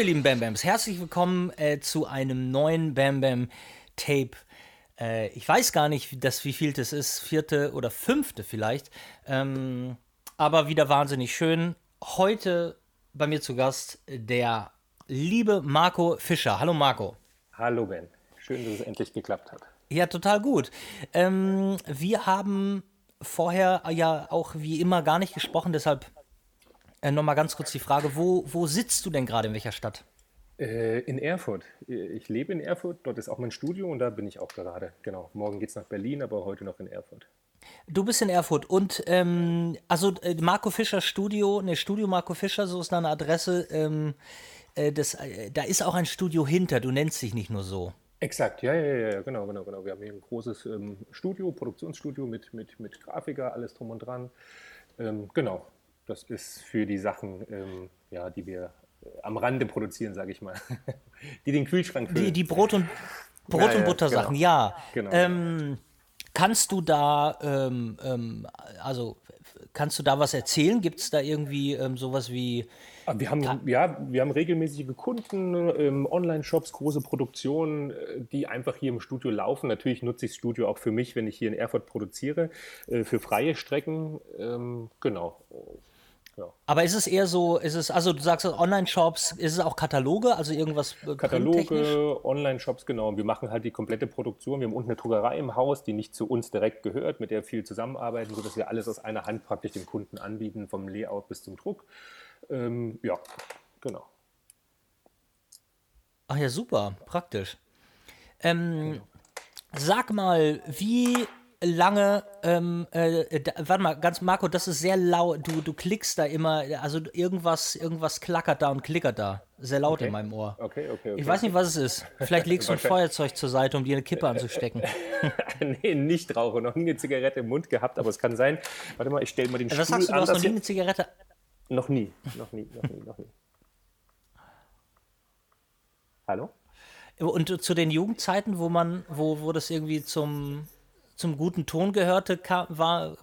ihr lieben Bam Bams, herzlich willkommen äh, zu einem neuen Bam Bam Tape. Äh, ich weiß gar nicht, das, wie viel das ist, vierte oder fünfte vielleicht, ähm, aber wieder wahnsinnig schön. Heute bei mir zu Gast der liebe Marco Fischer. Hallo Marco. Hallo Ben, schön, dass es endlich geklappt hat. Ja, total gut. Ähm, wir haben vorher ja auch wie immer gar nicht gesprochen, deshalb äh, Nochmal ganz kurz die Frage, wo, wo sitzt du denn gerade, in welcher Stadt? Äh, in Erfurt. Ich lebe in Erfurt, dort ist auch mein Studio und da bin ich auch gerade. Genau, morgen geht es nach Berlin, aber heute noch in Erfurt. Du bist in Erfurt und ähm, also äh, Marco Fischer Studio, ne Studio Marco Fischer, so ist deine Adresse. Ähm, äh, das, äh, da ist auch ein Studio hinter, du nennst dich nicht nur so. Exakt, ja, ja, ja, genau, genau, genau. Wir haben hier ein großes ähm, Studio, Produktionsstudio mit, mit, mit Grafiker, alles drum und dran. Ähm, genau, das ist für die Sachen, ähm, ja, die wir äh, am Rande produzieren, sage ich mal. die den Kühlschrank füllen. Die, die Brot- und, Brot ja, und Buttersachen, genau. ja. Genau. Ähm, kannst du da, ähm, ähm, also kannst du da was erzählen? Gibt es da irgendwie ähm, sowas wie Ah, wir haben, ja, wir haben regelmäßige Kunden, ähm, Online-Shops, große Produktionen, äh, die einfach hier im Studio laufen. Natürlich nutze ich das Studio auch für mich, wenn ich hier in Erfurt produziere, äh, für freie Strecken. Genau. Ja. Aber ist es eher so, ist es, also du sagst Online-Shops, ist es auch Kataloge, also irgendwas äh, Kataloge, Online-Shops, genau. Wir machen halt die komplette Produktion. Wir haben unten eine Druckerei im Haus, die nicht zu uns direkt gehört, mit der viel zusammenarbeiten, sodass wir alles aus einer Hand praktisch dem Kunden anbieten, vom Layout bis zum Druck. Ähm, ja, genau. Ach ja, super, praktisch. Ähm, genau. Sag mal, wie lange, ähm, äh, da, warte mal, ganz Marco, das ist sehr laut, du, du klickst da immer, also irgendwas, irgendwas klackert da und klickert da. Sehr laut okay. in meinem Ohr. Okay, okay, okay. Ich weiß nicht, was es ist. Vielleicht legst du ein Feuerzeug zur Seite, um dir eine Kippe anzustecken. nee, nicht rauche, noch nie eine Zigarette im Mund gehabt, aber es kann sein. Warte mal, ich stelle mal den was Stuhl Was sagst du, du hast noch nie eine Zigarette noch nie, noch nie, noch nie, noch nie. Hallo? Und zu den Jugendzeiten, wo man, wo, wo das irgendwie zum, zum guten Ton gehörte, kam, war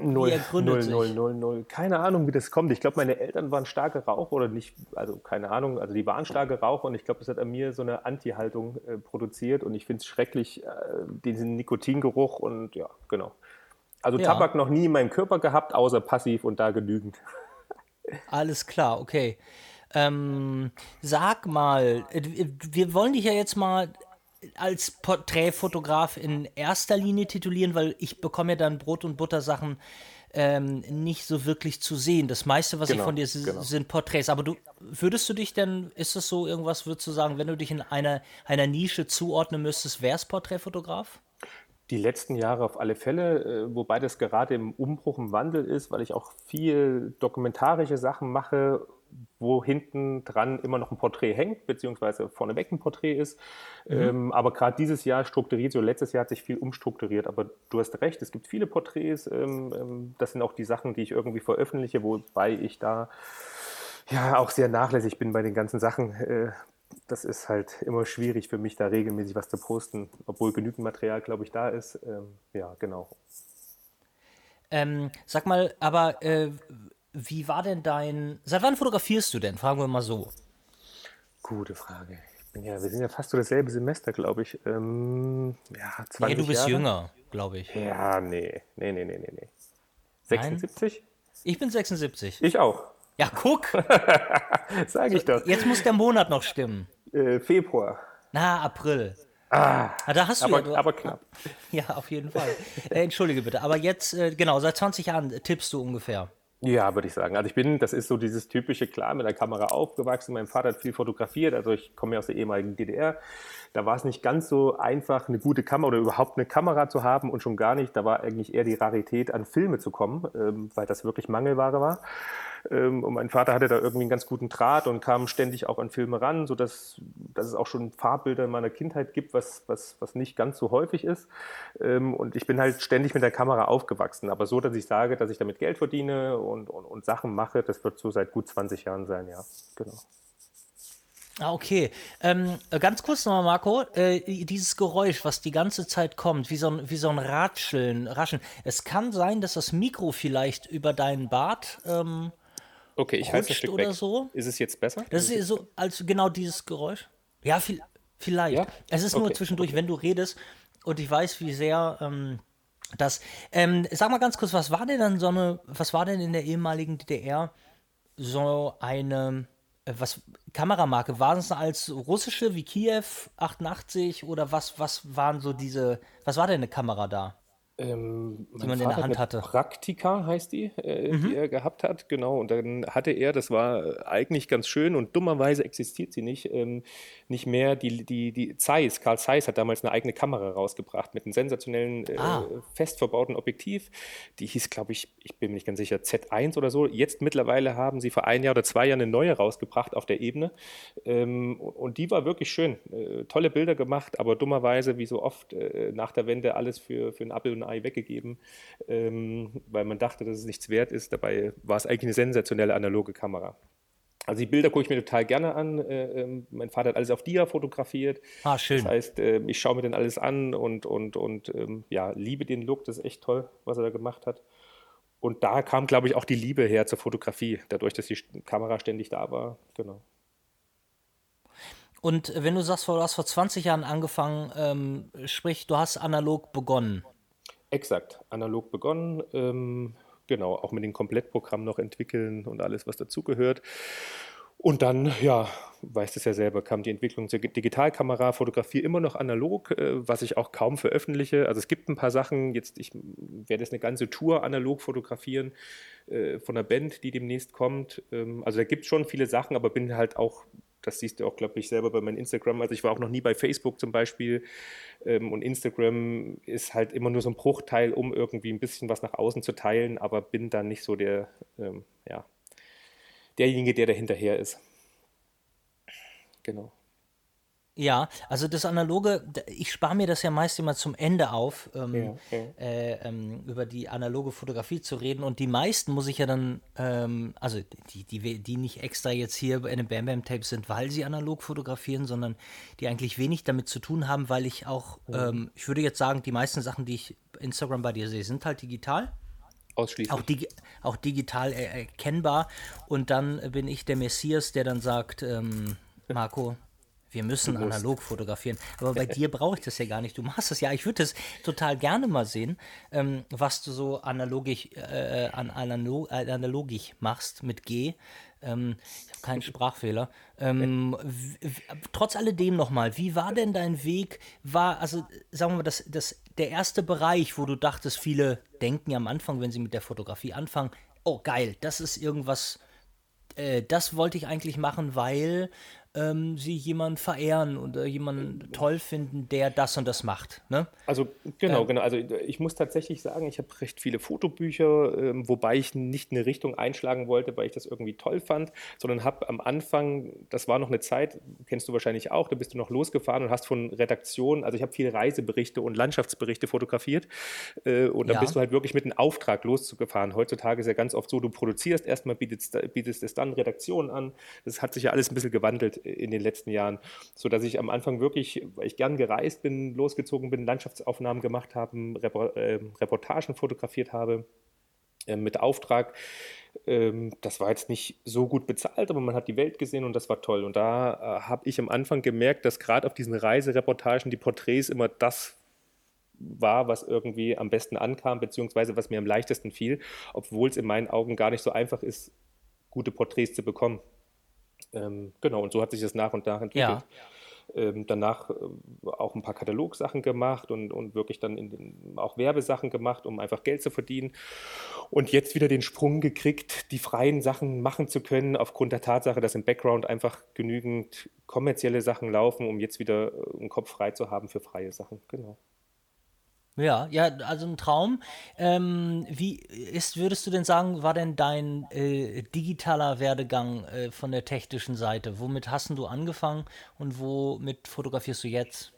null, null, null, null, null. Keine Ahnung, wie das kommt. Ich glaube, meine Eltern waren starke Raucher oder nicht, also keine Ahnung, also die waren starke Raucher und ich glaube, das hat an mir so eine Anti-Haltung äh, produziert und ich finde es schrecklich, äh, diesen Nikotingeruch und ja, genau. Also ja. Tabak noch nie in meinem Körper gehabt, außer passiv und da genügend. Alles klar, okay. Ähm, sag mal, äh, wir wollen dich ja jetzt mal als Porträtfotograf in erster Linie titulieren, weil ich bekomme ja dann Brot- und Buttersachen ähm, nicht so wirklich zu sehen. Das meiste, was genau, ich von dir genau. sind Porträts. Aber du würdest du dich denn, ist das so irgendwas, würdest du sagen, wenn du dich in einer, einer Nische zuordnen müsstest, wärst Porträtfotograf? Die letzten Jahre auf alle Fälle, äh, wobei das gerade im Umbruch, im Wandel ist, weil ich auch viel dokumentarische Sachen mache, wo hinten dran immer noch ein Porträt hängt, beziehungsweise vorneweg ein Porträt ist. Mhm. Ähm, aber gerade dieses Jahr strukturiert, so letztes Jahr hat sich viel umstrukturiert. Aber du hast recht, es gibt viele Porträts. Ähm, ähm, das sind auch die Sachen, die ich irgendwie veröffentliche, wobei ich da ja auch sehr nachlässig bin bei den ganzen Sachen. Äh, das ist halt immer schwierig für mich, da regelmäßig was zu posten, obwohl genügend Material, glaube ich, da ist. Ähm, ja, genau. Ähm, sag mal, aber äh, wie war denn dein. Seit wann fotografierst du denn? Fragen wir mal so. Gute Frage. Ja, wir sind ja fast so dasselbe Semester, glaube ich. Ähm, ja, 20 nee, du bist Jahre. jünger, glaube ich. Ja, nee. Nee, nee, nee, nee, nee. 76? Nein? Ich bin 76. Ich auch. Ja, guck. Sag ich doch. Jetzt muss der Monat noch stimmen. Äh, Februar. Na, April. Ah, ah, da hast du aber, ja. Aber knapp. Ja, auf jeden Fall. äh, entschuldige bitte. Aber jetzt, äh, genau, seit 20 Jahren tippst du ungefähr. Ja, würde ich sagen. Also ich bin, das ist so dieses typische, klar, mit der Kamera aufgewachsen. Mein Vater hat viel fotografiert, also ich komme ja aus der ehemaligen DDR. Da war es nicht ganz so einfach, eine gute Kamera oder überhaupt eine Kamera zu haben und schon gar nicht. Da war eigentlich eher die Rarität, an Filme zu kommen, ähm, weil das wirklich Mangelware war. Ähm, und mein Vater hatte da irgendwie einen ganz guten Draht und kam ständig auch an Filme ran, sodass dass es auch schon Farbbilder in meiner Kindheit gibt, was, was, was nicht ganz so häufig ist. Ähm, und ich bin halt ständig mit der Kamera aufgewachsen. Aber so, dass ich sage, dass ich damit Geld verdiene und, und, und Sachen mache, das wird so seit gut 20 Jahren sein, ja. Genau. Ah, okay. Ähm, ganz kurz nochmal, Marco. Äh, dieses Geräusch, was die ganze Zeit kommt, wie so ein, wie so ein Ratscheln, Raschen. Es kann sein, dass das Mikro vielleicht über deinen Bart ähm, Okay, ich halte ein Stück oder weg. so. Ist es jetzt besser? Das ist so, als genau dieses Geräusch. Ja, viel, vielleicht. Ja? Es ist nur Okay, zwischendurch, wenn du redest und ich weiß, wie sehr ähm, das. Ähm, sag mal ganz kurz, was war denn dann so eine, was war denn in der ehemaligen DDR so eine, äh, was Kameramarke? Waren es als russische wie Kiew 88 oder was, was waren so diese, was war denn eine Kamera da? Ähm, mein man in der Vater Hand hatte. Praktika heißt die, äh, die er gehabt hat, genau. Und dann hatte er, das war äh, eigentlich ganz schön und dummerweise existiert sie nicht, ähm, nicht mehr. Die, die, die Zeiss, Karl Zeiss hat damals eine eigene Kamera rausgebracht mit einem sensationellen, äh, Ah. fest verbauten Objektiv. Die hieß, glaube ich, ich bin mir nicht ganz sicher, Z1 oder so. Jetzt mittlerweile haben sie vor ein Jahr oder zwei Jahren eine neue rausgebracht auf der Ebene. Ähm, und die war wirklich schön. Äh, tolle Bilder gemacht, aber dummerweise, wie so oft, äh, nach der Wende alles für, für ein Apfel und ein Ei weggegeben, ähm, weil man dachte, dass es nichts wert ist. Dabei war es eigentlich eine sensationelle analoge Kamera. Also die Bilder gucke ich mir total gerne an. Äh, ähm, mein Vater hat alles auf Dia fotografiert. Ah, schön. Das heißt, äh, ich schaue mir dann alles an und, und, und ähm, ja, liebe den Look. Das ist echt toll, was er da gemacht hat. Und da kam, glaube ich, auch die Liebe her zur Fotografie, dadurch, dass die Kamera ständig da war. Genau. Und wenn du sagst, du hast vor 20 Jahren angefangen, ähm, sprich, du hast analog begonnen. Exakt, analog begonnen. Ähm, genau, auch mit dem Komplettprogramm noch entwickeln und alles, was dazugehört. Und dann, ja, weißt es ja selber, kam die Entwicklung zur Digitalkamera, Fotografie immer noch analog, äh, was ich auch kaum veröffentliche. Also es gibt ein paar Sachen, jetzt, ich werde jetzt eine ganze Tour analog fotografieren äh, von einer Band, die demnächst kommt. Ähm, also da gibt es schon viele Sachen, aber bin halt auch, das siehst du auch, glaube ich, selber bei meinem Instagram. Also ich war auch noch nie bei Facebook zum Beispiel. Ähm, und Instagram ist halt immer nur so ein Bruchteil, um irgendwie ein bisschen was nach außen zu teilen, aber bin dann nicht so der, ähm, ja, derjenige, der dahinterher ist. Genau. Ja, also das Analoge, ich spare mir das ja meist immer zum Ende auf, ähm, Ja, ja. Äh, ähm, über die analoge Fotografie zu reden. Und die meisten muss ich ja dann, ähm, also die, die, die nicht extra jetzt hier bei einem Bam Bam Tape sind, weil sie analog fotografieren, sondern die eigentlich wenig damit zu tun haben, weil ich auch, ähm, ich würde jetzt sagen, die meisten Sachen, die ich Instagram bei dir sehe, sind halt digital. Ausschließlich. Auch, digi auch digital er erkennbar. Und dann bin ich der Messias, der dann sagt, ähm, Marco, wir müssen analog fotografieren. Aber bei dir brauche ich das ja gar nicht. Du machst das ja. Ich würde das total gerne mal sehen, ähm, was du so analogisch, äh, an analog, äh, analogisch machst mit G. Ähm, ich habe keinen Sprachfehler. Ähm, trotz alledem nochmal, wie war denn dein Weg? War, also sagen wir mal, das, das, der erste Bereich, wo du dachtest, viele denken ja am Anfang, wenn sie mit der Fotografie anfangen, oh geil, das ist irgendwas, äh, das wollte ich eigentlich machen, weil ähm, sie jemanden verehren oder jemanden toll finden, der das und das macht. Ne? Also genau, genau. Also ich muss tatsächlich sagen, ich habe recht viele Fotobücher, ähm, wobei ich nicht eine Richtung einschlagen wollte, weil ich das irgendwie toll fand, sondern habe am Anfang, das war noch eine Zeit, kennst du wahrscheinlich auch, da bist du noch losgefahren und hast von Redaktionen, also ich habe viele Reiseberichte und Landschaftsberichte fotografiert äh, und dann Ja. bist du halt wirklich mit einem Auftrag losgefahren. Heutzutage ist ja ganz oft so, du produzierst erstmal, bietest, bietest es dann Redaktionen an. Das hat sich ja alles ein bisschen gewandelt in den letzten Jahren, sodass ich am Anfang wirklich, weil ich gern gereist bin, losgezogen bin, Landschaftsaufnahmen gemacht habe, Repor äh, Reportagen fotografiert habe äh, mit Auftrag. Ähm, das war jetzt nicht so gut bezahlt, aber man hat die Welt gesehen und das war toll. Und da äh, habe ich am Anfang gemerkt, dass gerade auf diesen Reisereportagen die Porträts immer das war, was irgendwie am besten ankam, beziehungsweise was mir am leichtesten fiel, obwohl es in meinen Augen gar nicht so einfach ist, gute Porträts zu bekommen. Ähm, genau, und so hat sich das nach und nach entwickelt. Ähm, danach äh, auch ein paar Katalogsachen gemacht und, und wirklich dann den, auch Werbesachen gemacht, um einfach Geld zu verdienen. Und jetzt wieder den Sprung gekriegt, die freien Sachen machen zu können, aufgrund der Tatsache, dass im Background einfach genügend kommerzielle Sachen laufen, um jetzt wieder äh, einen Kopf frei zu haben für freie Sachen. Genau. Ja, ja, also ein Traum. Ähm, wie ist, würdest du denn sagen, war denn dein äh, digitaler Werdegang äh, von der technischen Seite? Womit hast du angefangen und womit fotografierst du jetzt?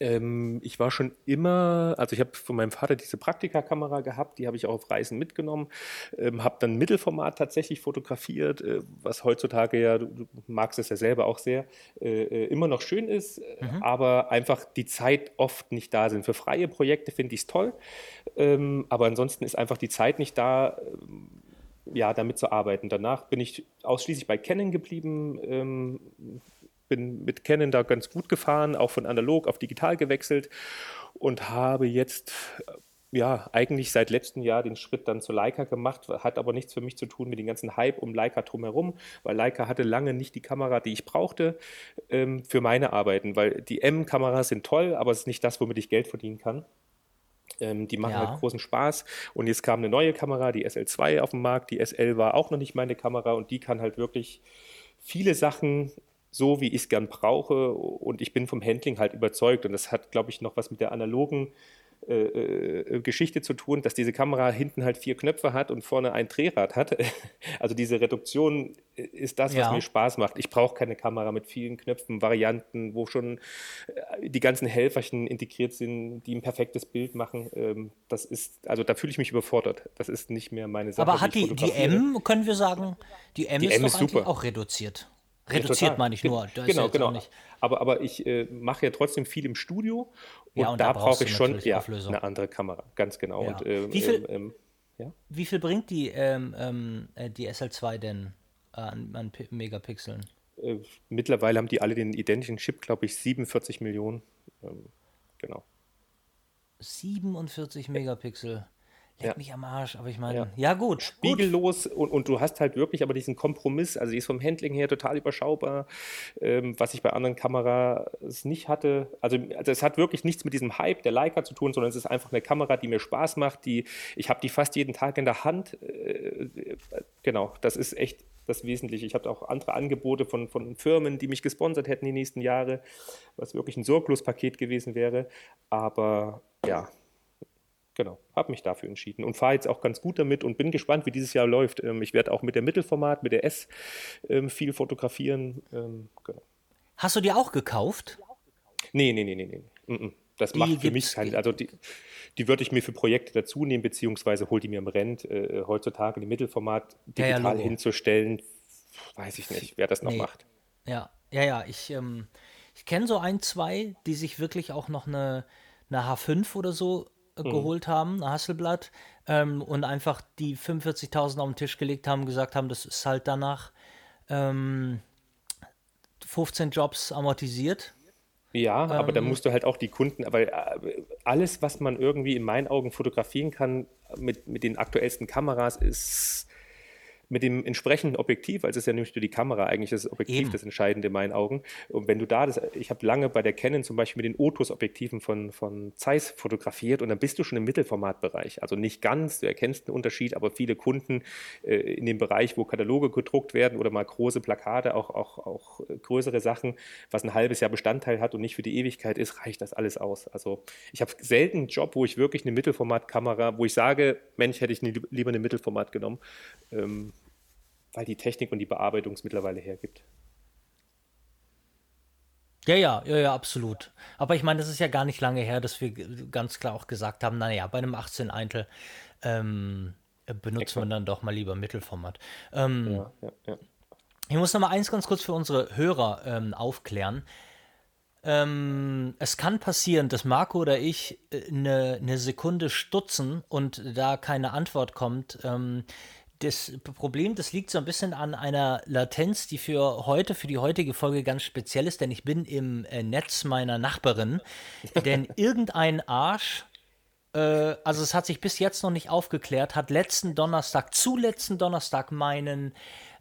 Ähm, ich war schon immer, also ich habe von meinem Vater diese Praktikakamera gehabt, die habe ich auch auf Reisen mitgenommen, ähm, habe dann Mittelformat tatsächlich fotografiert, äh, was heutzutage ja, du, du magst es ja selber auch sehr, äh, äh, immer noch schön ist, äh, aber einfach die Zeit oft nicht da sind. Für freie Projekte finde ich es toll, ähm, aber ansonsten ist einfach die Zeit nicht da. Ähm, ja, damit zu arbeiten. Danach bin ich ausschließlich bei Canon geblieben, ähm, bin mit Canon da ganz gut gefahren, auch von analog auf digital gewechselt und habe jetzt ja, eigentlich seit letztem Jahr den Schritt dann zu Leica gemacht, hat aber nichts für mich zu tun mit dem ganzen Hype um Leica drumherum, weil Leica hatte lange nicht die Kamera, die ich brauchte ähm, für meine Arbeiten, weil die M-Kameras sind toll, aber es ist nicht das, womit ich Geld verdienen kann. Ähm, die machen ja. halt großen Spaß. Und jetzt kam eine neue Kamera, die SL2 auf den Markt. Die SL war auch noch nicht meine Kamera und die kann halt wirklich viele Sachen so, wie ich es gern brauche. Und ich bin vom Handling halt überzeugt. Und das hat, glaube ich, noch was mit der analogen äh, äh, Geschichte zu tun, dass diese Kamera hinten halt vier Knöpfe hat und vorne ein Drehrad hat. Also diese Reduktion ist das, was ja. mir Spaß macht. Ich brauche keine Kamera mit vielen Knöpfen, Varianten, wo schon äh, die ganzen Helferchen integriert sind, die ein perfektes Bild machen. Ähm, das ist, also da fühle ich mich überfordert. Das ist nicht mehr meine Sache. Aber hat die, die M, können wir sagen, die M die ist M doch ist super. auch reduziert. Reduziert ja, meine ich nur. Da genau, genau. Aber, aber ich äh, mache ja trotzdem viel im Studio und, ja, und da, da brauche ich schon ja, eine andere Kamera, ganz genau. Und, ähm, wie, viel, ähm, ähm wie viel bringt die, ähm, ähm äh, die SL2 denn äh, an, an Megapixeln? Äh, mittlerweile haben die alle den identischen Chip, glaube ich, 47 Millionen. Ähm, genau. 47 Megapixel. Leck ja. mich am Arsch, aber ich meine, ja, ja gut. Spiegellos gut. Und, und du hast halt wirklich aber diesen Kompromiss, also die ist vom Handling her total überschaubar, ähm, was ich bei anderen Kameras nicht hatte. Also, also es hat wirklich nichts mit diesem Hype der Leica zu tun, sondern es ist einfach eine Kamera, die mir Spaß macht, die, ich habe die fast jeden Tag in der Hand. Äh, genau, das ist echt das Wesentliche. Ich habe auch andere Angebote von, von Firmen, die mich gesponsert hätten die nächsten Jahre, was wirklich ein Sorglospaket gewesen wäre. Aber ja, Genau, habe mich dafür entschieden und fahre jetzt auch ganz gut damit und bin gespannt, wie dieses Jahr läuft. Ähm, ich werde auch mit der Mittelformat, mit der S ähm, viel fotografieren. Ähm, genau. Hast du die auch gekauft? Nee, nee, nee, nee, nee. Das die macht für mich keinen. Also die, die würde ich mir für Projekte dazu nehmen, beziehungsweise hol die mir im Rent. Äh, heutzutage die Mittelformat digital ja, ja, hinzustellen, weiß ich nicht, wer das noch nee. macht. Ja, ja, ja. Ich, ähm, ich kenne so ein, zwei, die sich wirklich auch noch eine, eine H5 oder so mhm. geholt haben, Hasselblatt, ähm, und einfach die 45.000 auf den Tisch gelegt haben, gesagt haben, das ist halt danach ähm, 15 Jobs amortisiert. Ja, ähm, aber da musst du halt auch die Kunden, aber äh, alles, was man irgendwie in meinen Augen fotografieren kann mit, mit den aktuellsten Kameras, ist mit dem entsprechenden Objektiv, also es ist ja nämlich nur die Kamera eigentlich das Objektiv Eben. das Entscheidende in meinen Augen. Und wenn du da das, ich habe lange bei der Canon zum Beispiel mit den Otus-Objektiven von, von Zeiss fotografiert und dann bist du schon im Mittelformatbereich. Also nicht ganz, du erkennst einen Unterschied, aber viele Kunden äh, in dem Bereich, wo Kataloge gedruckt werden oder mal große Plakate, auch, auch, auch größere Sachen, was ein halbes Jahr Bestandteil hat und nicht für die Ewigkeit ist, reicht das alles aus. Also ich habe selten einen Job, wo ich wirklich eine Mittelformatkamera, wo ich sage, Mensch, hätte ich nie, lieber eine Mittelformat genommen. Ähm, weil die Technik und die Bearbeitung es mittlerweile hergibt. Ja, ja, ja, ja, absolut. Aber ich meine, das ist ja gar nicht lange her, dass wir ganz klar auch gesagt haben, naja, bei einem 18 Eintel ähm, benutzt Exakt. man dann doch mal lieber Mittelformat. Ähm, ja, ja, ja. Ich muss noch mal eins ganz kurz für unsere Hörer ähm, aufklären. Ähm, es kann passieren, dass Marco oder ich eine äh, ne Sekunde stutzen und da keine Antwort kommt. Ähm, das Problem, das liegt so ein bisschen an einer Latenz, die für heute, für die heutige Folge ganz speziell ist, denn ich bin im äh, Netz meiner Nachbarin, denn irgendein Arsch, äh, also es hat sich bis jetzt noch nicht aufgeklärt, hat letzten Donnerstag, zu letzten Donnerstag meinen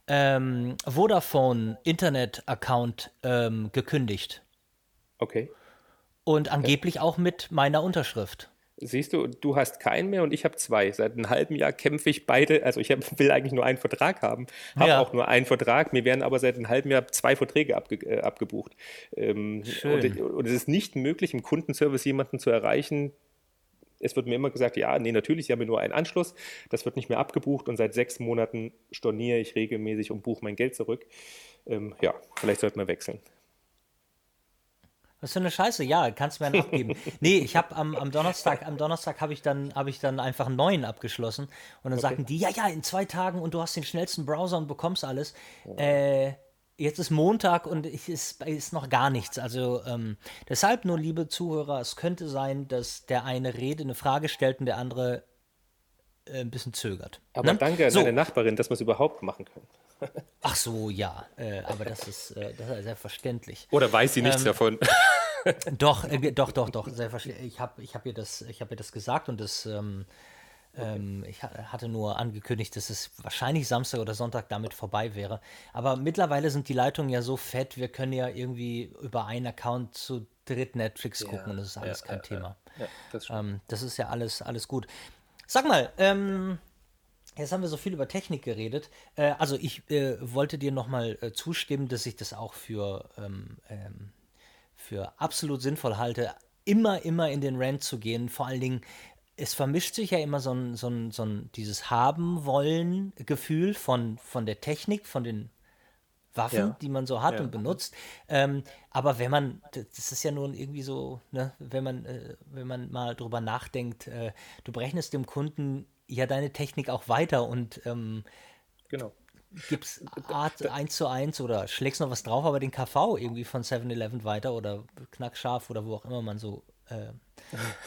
ähm, Vodafone Internet-Account ähm, gekündigt. Okay. Und angeblich auch mit meiner Unterschrift. Siehst du, du hast keinen mehr und ich habe zwei. Seit einem halben Jahr kämpfe ich beide. Also ich hab, will eigentlich nur einen Vertrag haben, habe ja. auch nur einen Vertrag. Mir werden aber seit einem halben Jahr zwei Verträge abge, äh, abgebucht. Ähm, und, und, es ist nicht möglich, im Kundenservice jemanden zu erreichen. Es wird mir immer gesagt, ja, nee, natürlich, Sie haben nur einen Anschluss. Das wird nicht mehr abgebucht und seit sechs Monaten storniere ich regelmäßig und buche mein Geld zurück. Ähm, ja, vielleicht sollte man wechseln. Was für eine Scheiße, ja, kannst du mir einen abgeben. nee, ich habe am, am Donnerstag, am Donnerstag habe ich dann, habe ich dann einfach einen neuen abgeschlossen und dann okay. sagten die, ja, ja, in zwei Tagen und du hast den schnellsten Browser und bekommst alles. Oh. Äh, jetzt ist Montag und es ist, ist noch gar nichts. Also ähm, deshalb nur, liebe Zuhörer, es könnte sein, dass der eine Rede eine Frage stellt und der andere äh, ein bisschen zögert. Aber ne? danke an so. deine Nachbarin, dass wir es überhaupt machen können. Ach so, ja, äh, aber das ist, äh, das ist selbstverständlich. Oder weiß sie nichts Ähm, davon? Doch, äh, doch, doch, doch, selbstverständlich. Ich habe ich hab ihr, das- ich hab ihr das gesagt und das, ähm, ähm, ich ha- hatte nur angekündigt, dass es wahrscheinlich Samstag oder Sonntag damit vorbei wäre. Aber mittlerweile sind die Leitungen ja so fett, wir können ja irgendwie über einen Account zu dritt Netflix gucken und das ist alles ja, kein ja, Thema. Ja, das. Ähm, das ist ja alles, alles gut. Sag mal, ähm, jetzt haben wir so viel über Technik geredet. Äh, also ich äh, wollte dir nochmal äh, zustimmen, dass ich das auch für, ähm, ähm, für absolut sinnvoll halte, immer, immer in den Rant zu gehen. Vor allen Dingen, es vermischt sich ja immer so ein, so ein, so ein dieses Haben-Wollen-Gefühl von, von der Technik, von den Waffen, Ja. die man so hat Ja. und benutzt. Ähm, aber wenn man, das ist ja nun irgendwie so, ne, wenn man, äh, wenn man mal drüber nachdenkt, äh, du berechnest dem Kunden ja deine Technik auch weiter und ähm, Genau. gibst Art 1 zu 1 oder schlägst noch was drauf, aber den KV irgendwie von 7-Eleven weiter oder knackscharf oder wo auch immer man so äh,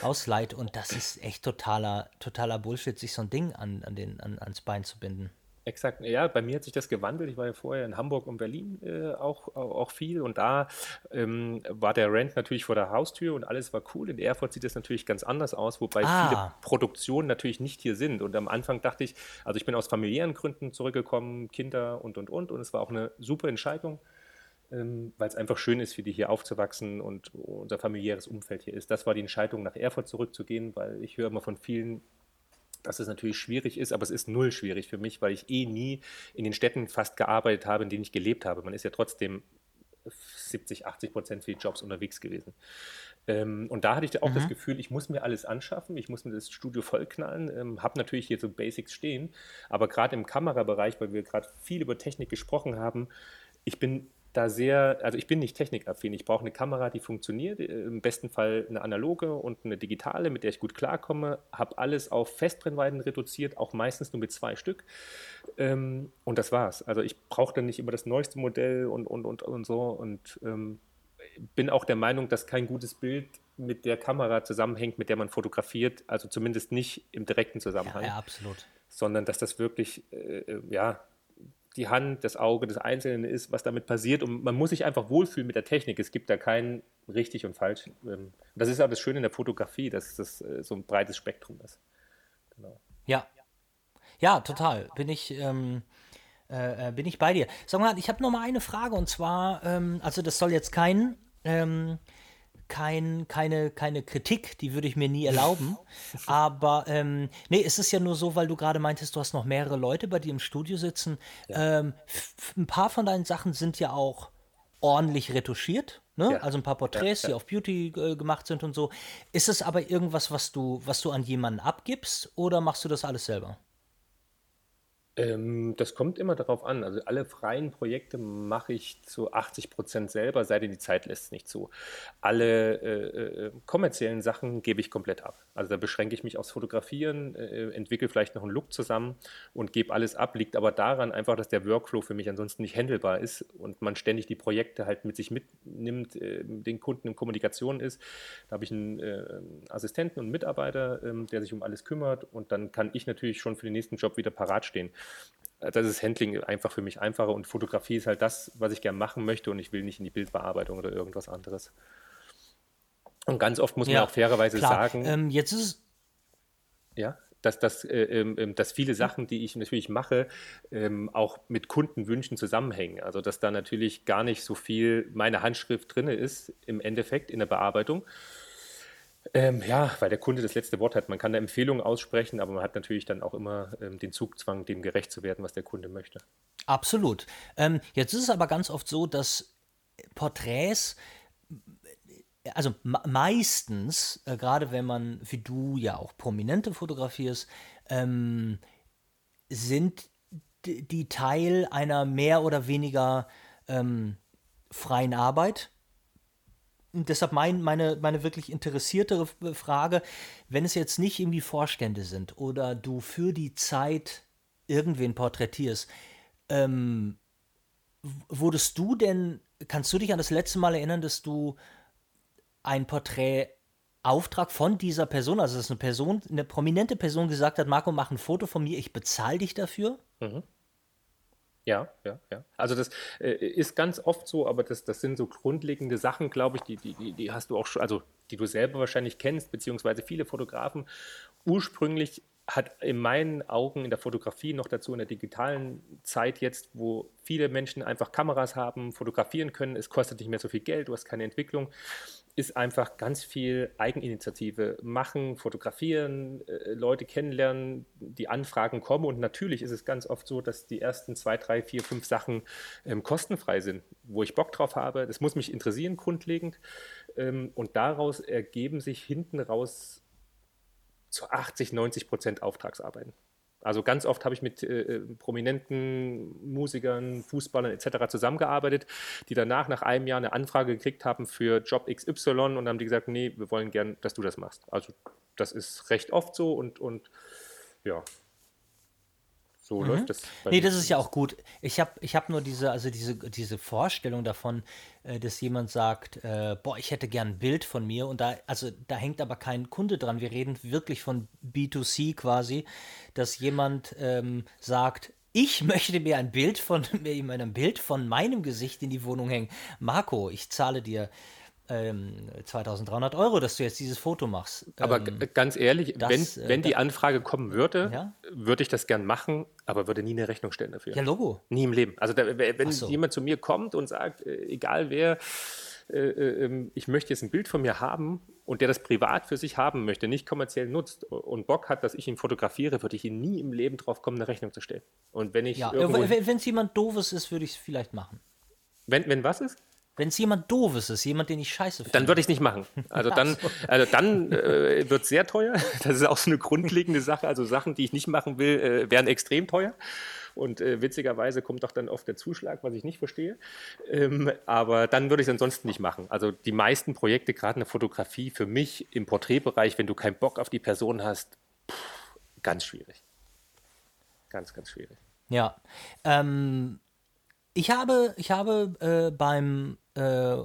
ausleiht. Und das ist echt totaler, totaler Bullshit, sich so ein Ding an, an den, an, ans Bein zu binden. Exakt, ja, bei mir hat sich das gewandelt. Ich war ja vorher in Hamburg und Berlin äh, auch, auch, viel und da ähm, war der Rent natürlich vor der Haustür und alles war cool. In Erfurt sieht das natürlich ganz anders aus, wobei Ah. viele Produktionen natürlich nicht hier sind. Und am Anfang dachte ich, also ich bin aus familiären Gründen zurückgekommen, Kinder und und und und es war auch eine super Entscheidung, ähm, weil es einfach schön ist, für die hier aufzuwachsen und unser familiäres Umfeld hier ist. Das war die Entscheidung, nach Erfurt zurückzugehen, weil ich höre immer von vielen, dass es natürlich schwierig ist, aber es ist null schwierig für mich, weil ich eh nie in den Städten fast gearbeitet habe, in denen ich gelebt habe. Man ist ja trotzdem 70, 80 Prozent für die Jobs unterwegs gewesen. Ähm, und da hatte ich auch das Gefühl, ich muss mir alles anschaffen, ich muss mir das Studio vollknallen, ähm, habe natürlich hier so Basics stehen, aber gerade im Kamerabereich, weil wir gerade viel über Technik gesprochen haben, ich bin da sehr, also ich bin nicht technikaffin. Ich brauche eine Kamera, die funktioniert, äh, im besten Fall eine analoge und eine digitale, mit der ich gut klarkomme. Habe alles auf Festbrennweiten reduziert, auch meistens nur mit zwei Stück. Ähm, und das war's. Also ich brauche dann nicht immer das neueste Modell und, und, und, und so. Und ähm, bin auch der Meinung, dass kein gutes Bild mit der Kamera zusammenhängt, mit der man fotografiert. Also zumindest nicht im direkten Zusammenhang Ja, absolut. sondern dass das wirklich äh, ja, die Hand, das Auge des Einzelnen ist, was damit passiert. Und man muss sich einfach wohlfühlen mit der Technik. Es gibt da kein richtig und falsch. Ähm, das ist auch das Schöne in der Fotografie, dass das äh, so ein breites Spektrum ist. Genau. Ja. Ja, total. Bin ich, ähm, äh, äh, bin ich bei dir. Sag mal, ich habe noch mal eine Frage und zwar, ähm, also das soll jetzt kein, ähm, kein, keine, keine Kritik, die würde ich mir nie erlauben. Aber ähm, nee, es ist ja nur so, weil du gerade meintest, du hast noch mehrere Leute bei dir im Studio sitzen. Ähm, f- f- ein paar von deinen Sachen sind ja auch ordentlich retuschiert. Ne? Ja. Also ein paar Porträts, Ja, die ja. auf Beauty äh, gemacht sind und so. Ist es aber irgendwas, was du, was du an jemanden abgibst oder machst du das alles selber? Ähm, das kommt immer darauf an. Also alle freien Projekte mache ich zu 80 Prozent selber, sei denn die Zeit lässt es nicht zu. Alle äh, äh, kommerziellen Sachen gebe ich komplett ab. Also da beschränke ich mich aufs Fotografieren, äh, entwickle vielleicht noch einen Look zusammen und gebe alles ab. Liegt aber daran einfach, dass der Workflow für mich ansonsten nicht handelbar ist und man ständig die Projekte halt mit sich mitnimmt, äh, mit den Kunden in Kommunikation ist. Da habe ich einen äh, Assistenten und Mitarbeiter, ähm, der sich um alles kümmert und dann kann ich natürlich schon für den nächsten Job wieder parat stehen. Das ist Handling einfach für mich einfacher und Fotografie ist halt das, was ich gerne machen möchte und ich will nicht in die Bildbearbeitung oder irgendwas anderes. Und ganz oft muss man auch fairerweise klar. sagen, Ähm, jetzt ist es. ja, dass, dass, äh, ähm, ähm, dass viele Sachen, die ich natürlich mache, ähm, auch mit Kundenwünschen zusammenhängen. Also dass da natürlich gar nicht so viel meine Handschrift drin ist im Endeffekt in der Bearbeitung. Ähm, ja, weil der Kunde das letzte Wort hat. Man kann da Empfehlungen aussprechen, aber man hat natürlich dann auch immer ähm, den Zugzwang, dem gerecht zu werden, was der Kunde möchte. Absolut. Ähm, jetzt ist es aber ganz oft so, dass Porträts, also me- meistens, äh, gerade wenn man, wie du ja auch Prominente fotografierst, ähm, sind die Teil einer mehr oder weniger ähm, freien Arbeit. Deshalb mein, meine, meine wirklich interessiertere Frage, wenn es jetzt nicht irgendwie Vorstände sind oder du für die Zeit irgendwen porträtierst, ähm, wurdest du denn, kannst du dich an das letzte Mal erinnern, dass du ein Porträt Auftrag von dieser Person, also dass eine Person, eine prominente Person gesagt hat, Marco, mach ein Foto von mir, ich bezahle dich dafür? Mhm. Ja, ja, ja. Also das äh, ist ganz oft so, aber das, das sind so grundlegende Sachen, glaube ich, die, die, die, hast du auch schon, also die du selber wahrscheinlich kennst, beziehungsweise viele Fotografen. Ursprünglich hat in meinen Augen in der Fotografie noch dazu in der digitalen Zeit jetzt, wo viele Menschen einfach Kameras haben, fotografieren können, es kostet nicht mehr so viel Geld, du hast keine Entwicklung, ist einfach ganz viel Eigeninitiative. Machen, fotografieren, äh, Leute kennenlernen, die Anfragen kommen. Und natürlich ist es ganz oft so, dass die ersten zwei, drei, vier, fünf Sachen ähm, kostenfrei sind, wo ich Bock drauf habe. Das muss mich interessieren grundlegend. Ähm, und daraus ergeben sich hinten raus zu 80, 90 Prozent Auftragsarbeiten. Also ganz oft habe ich mit äh, äh, prominenten Musikern, Fußballern etc. zusammengearbeitet, die danach nach einem Jahr eine Anfrage gekriegt haben für Job XY und dann haben die gesagt, nee, wir wollen gern, dass du das machst. Also das ist recht oft so und, und ja, so mhm. läuft das. Nee, das ist ja auch gut. Ich habe ich hab nur diese, also diese, diese Vorstellung davon, äh, dass jemand sagt, äh, boah, ich hätte gern ein Bild von mir und da, also da hängt aber kein Kunde dran. Wir reden wirklich von B2C quasi, dass jemand ähm, sagt, ich möchte mir ein Bild von mir, ein Bild von meinem Gesicht in die Wohnung hängen. Marco, ich zahle dir ähm, 2300 Euro, dass du jetzt dieses Foto machst. Aber ähm, ganz ehrlich, das, wenn, äh, wenn die Anfrage kommen würde, ja? würde ich das gern machen, aber würde nie eine Rechnung stellen dafür. Ja, Logo. Nie im Leben. Also da, wenn so. jemand zu mir kommt und sagt, äh, egal wer, äh, äh, ähm, ich möchte jetzt ein Bild von mir haben und der das privat für sich haben möchte, nicht kommerziell nutzt und Bock hat, dass ich ihn fotografiere, würde ich ihn nie im Leben drauf kommen, eine Rechnung zu stellen. Und wenn ich ja, wenn es jemand doofes ist, würde ich es vielleicht machen. Wenn, wenn was ist? Wenn es jemand doofes ist, jemand, den ich scheiße finde. Dann würde ich es nicht machen. Also dann, also dann äh, wird es sehr teuer. Das ist auch so eine grundlegende Sache. Also Sachen, die ich nicht machen will, äh, wären extrem teuer. Und äh, witzigerweise kommt auch dann oft der Zuschlag, was ich nicht verstehe. Ähm, aber dann würde ich es ansonsten nicht machen. Also die meisten Projekte, gerade in der Fotografie, für mich im Porträtbereich, wenn du keinen Bock auf die Person hast, pff, ganz schwierig. Ganz, ganz schwierig. Ja. Ähm, ich habe, ich habe äh, beim äh,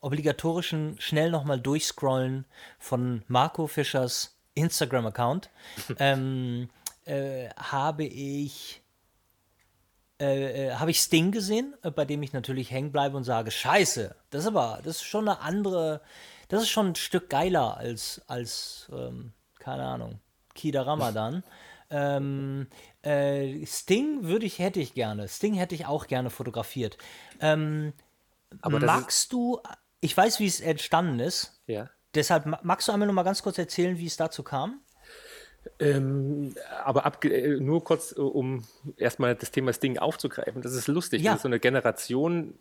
obligatorischen schnell nochmal durchscrollen von Marco Fischers Instagram-Account ähm, äh, habe ich äh, äh, habe ich Sting gesehen, äh, bei dem ich natürlich hängen bleibe und sage, scheiße, das ist aber, das ist schon eine andere, das ist schon ein Stück geiler als, als ähm, keine Ahnung, Kida Ramadan. Ähm, äh, Sting würde ich, hätte ich gerne. Sting hätte ich auch gerne fotografiert. Ähm, aber magst du, ich weiß, wie es entstanden ist. Ja. Deshalb magst du einmal noch mal ganz kurz erzählen, wie es dazu kam? Ähm, aber ab, äh, nur kurz, äh, um erstmal das Thema Sting aufzugreifen. Das ist lustig. Ja. Das ist so eine Generation,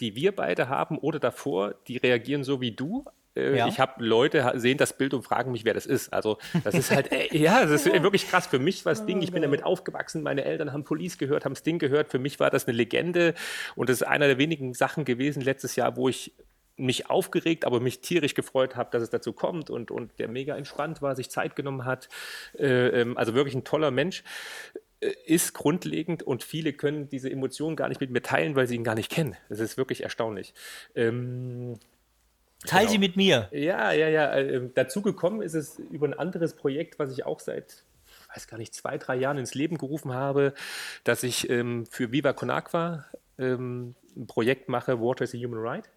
die wir beide haben oder davor, die reagieren so wie du, äh, ja. Ich habe Leute sehen das Bild und fragen mich, wer das ist. Also das ist halt, äh, ja, das ist wirklich krass. Für mich war das Ding, ich bin damit aufgewachsen, meine Eltern haben Police gehört, haben das Ding gehört. Für mich war das eine Legende und das ist einer der wenigen Sachen gewesen letztes Jahr, wo ich mich aufgeregt, aber mich tierisch gefreut habe, dass es dazu kommt und, und der mega entspannt war, sich Zeit genommen hat. Äh, ähm, also wirklich ein toller Mensch ist grundlegend und viele können diese Emotionen gar nicht mit mir teilen, weil sie ihn gar nicht kennen. Das ist wirklich erstaunlich. Ähm, Teil genau. sie mit mir. Ja, ja, ja. Äh, dazu gekommen ist es über ein anderes Projekt, was ich auch seit, weiß gar nicht, zwei, drei Jahren ins Leben gerufen habe, dass ich ähm, für Viva Con Agua ähm, ein Projekt mache, Water is a Human Right.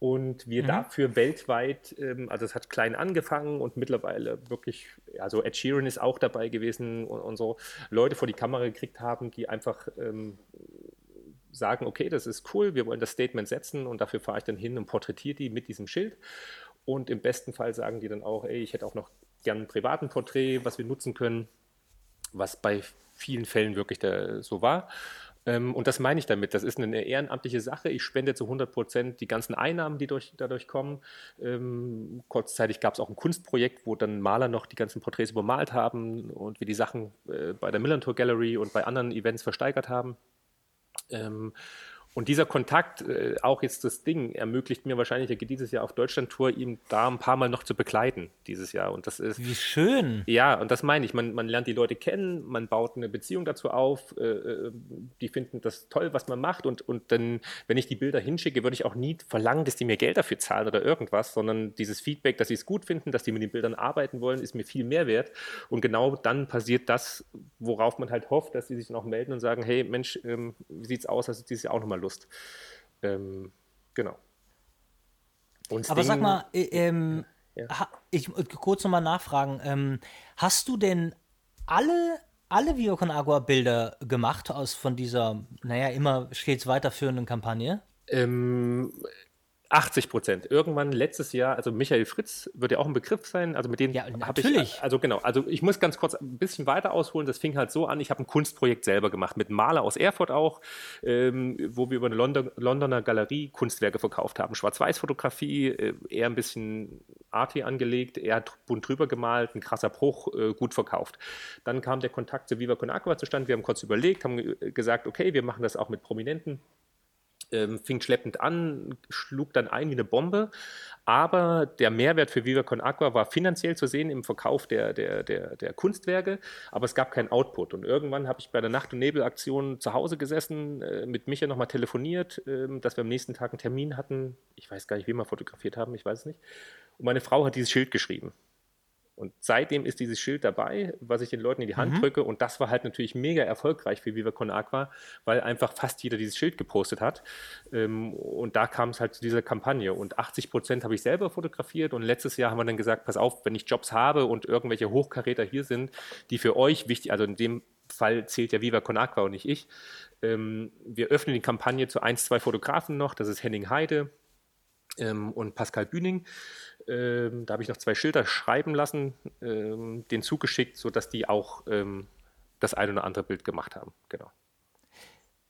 Und wir mhm. dafür weltweit, ähm, also es hat klein angefangen und mittlerweile wirklich, also Ed Sheeran ist auch dabei gewesen und, und so, Leute vor die Kamera gekriegt haben, die einfach ähm, sagen, okay, das ist cool, wir wollen das Statement setzen und dafür fahre ich dann hin und porträtiere die mit diesem Schild. Und im besten Fall sagen die dann auch, ey, ich hätte auch noch gern ein privaten Porträt, was wir nutzen können, was bei vielen Fällen wirklich so war. Ähm, und das meine ich damit. Das ist eine ehrenamtliche Sache. Ich spende zu 100 Prozent die ganzen Einnahmen, die durch, dadurch kommen. Ähm, kurzzeitig gab es auch ein Kunstprojekt, wo dann Maler noch die ganzen Porträts übermalt haben und wir die Sachen äh, bei der Millantor Gallery und bei anderen Events versteigert haben. Um. Und dieser Kontakt, äh, auch jetzt das Ding, ermöglicht mir wahrscheinlich, er geht dieses Jahr auf Deutschland-Tour, ihm da ein paar Mal noch zu begleiten dieses Jahr. Und das ist. Wie schön. Ja, und das meine ich. Man, man lernt die Leute kennen, man baut eine Beziehung dazu auf, äh, äh, die finden das toll, was man macht. Und, und dann, wenn ich die Bilder hinschicke, würde ich auch nie verlangen, dass die mir Geld dafür zahlen oder irgendwas, sondern dieses Feedback, dass sie es gut finden, dass die mit den Bildern arbeiten wollen, ist mir viel mehr wert. Und genau dann passiert das, worauf man halt hofft, dass sie sich dann auch melden und sagen: Hey, Mensch, ähm, wie sieht's aus? Hast du dieses Jahr auch nochmal Lust. Ähm, genau. Und Aber sag mal, äh, ähm, ja. ich kurz nochmal nachfragen. Ähm, hast du denn alle, alle Viva Con Agua Bilder gemacht aus von dieser, naja, immer stets weiterführenden Kampagne? Ähm, 80 Prozent. Irgendwann letztes Jahr, also Michael Fritz wird ja auch ein Begriff sein, also mit dem ja, habe ich, also genau, also ich muss ganz kurz ein bisschen weiter ausholen, das fing halt so an, ich habe ein Kunstprojekt selber gemacht, mit Maler aus Erfurt auch, ähm, wo wir über eine London, Londoner Galerie Kunstwerke verkauft haben, Schwarz-Weiß-Fotografie, äh, eher ein bisschen arty angelegt, eher bunt drüber gemalt, ein krasser Bruch, äh, gut verkauft. Dann kam der Kontakt zu Viva Con Aqua zustande, wir haben kurz überlegt, haben gesagt, okay, wir machen das auch mit Prominenten, ähm, fing schleppend an, schlug dann ein wie eine Bombe. Aber der Mehrwert für Viva Con Aqua war finanziell zu sehen im Verkauf der, der, der, der Kunstwerke, aber es gab keinen Output. Und irgendwann habe ich bei der Nacht- und Nebel-Aktion zu Hause gesessen, äh, mit Micha nochmal telefoniert, äh, dass wir am nächsten Tag einen Termin hatten. Ich weiß gar nicht, wie wir fotografiert haben, ich weiß es nicht. Und meine Frau hat dieses Schild geschrieben. Und seitdem ist dieses Schild dabei, was ich den Leuten in die Hand mhm. drücke. Und das war halt natürlich mega erfolgreich für Viva Con Aqua, weil einfach fast jeder dieses Schild gepostet hat. Ähm, und da kam es halt zu dieser Kampagne. Und 80 Prozent habe ich selber fotografiert. Und letztes Jahr haben wir dann gesagt, pass auf, wenn ich Jobs habe und irgendwelche Hochkaräter hier sind, die für euch wichtig, also in dem Fall zählt ja Viva Con Aqua und nicht ich. Ähm, wir öffnen die Kampagne zu ein, zwei Fotografen noch. Das ist Henning Heide ähm, und Pascal Bühning. Ähm, da habe ich noch zwei Schilder schreiben lassen, ähm, den zugeschickt, sodass die auch ähm, das ein oder andere Bild gemacht haben. Genau.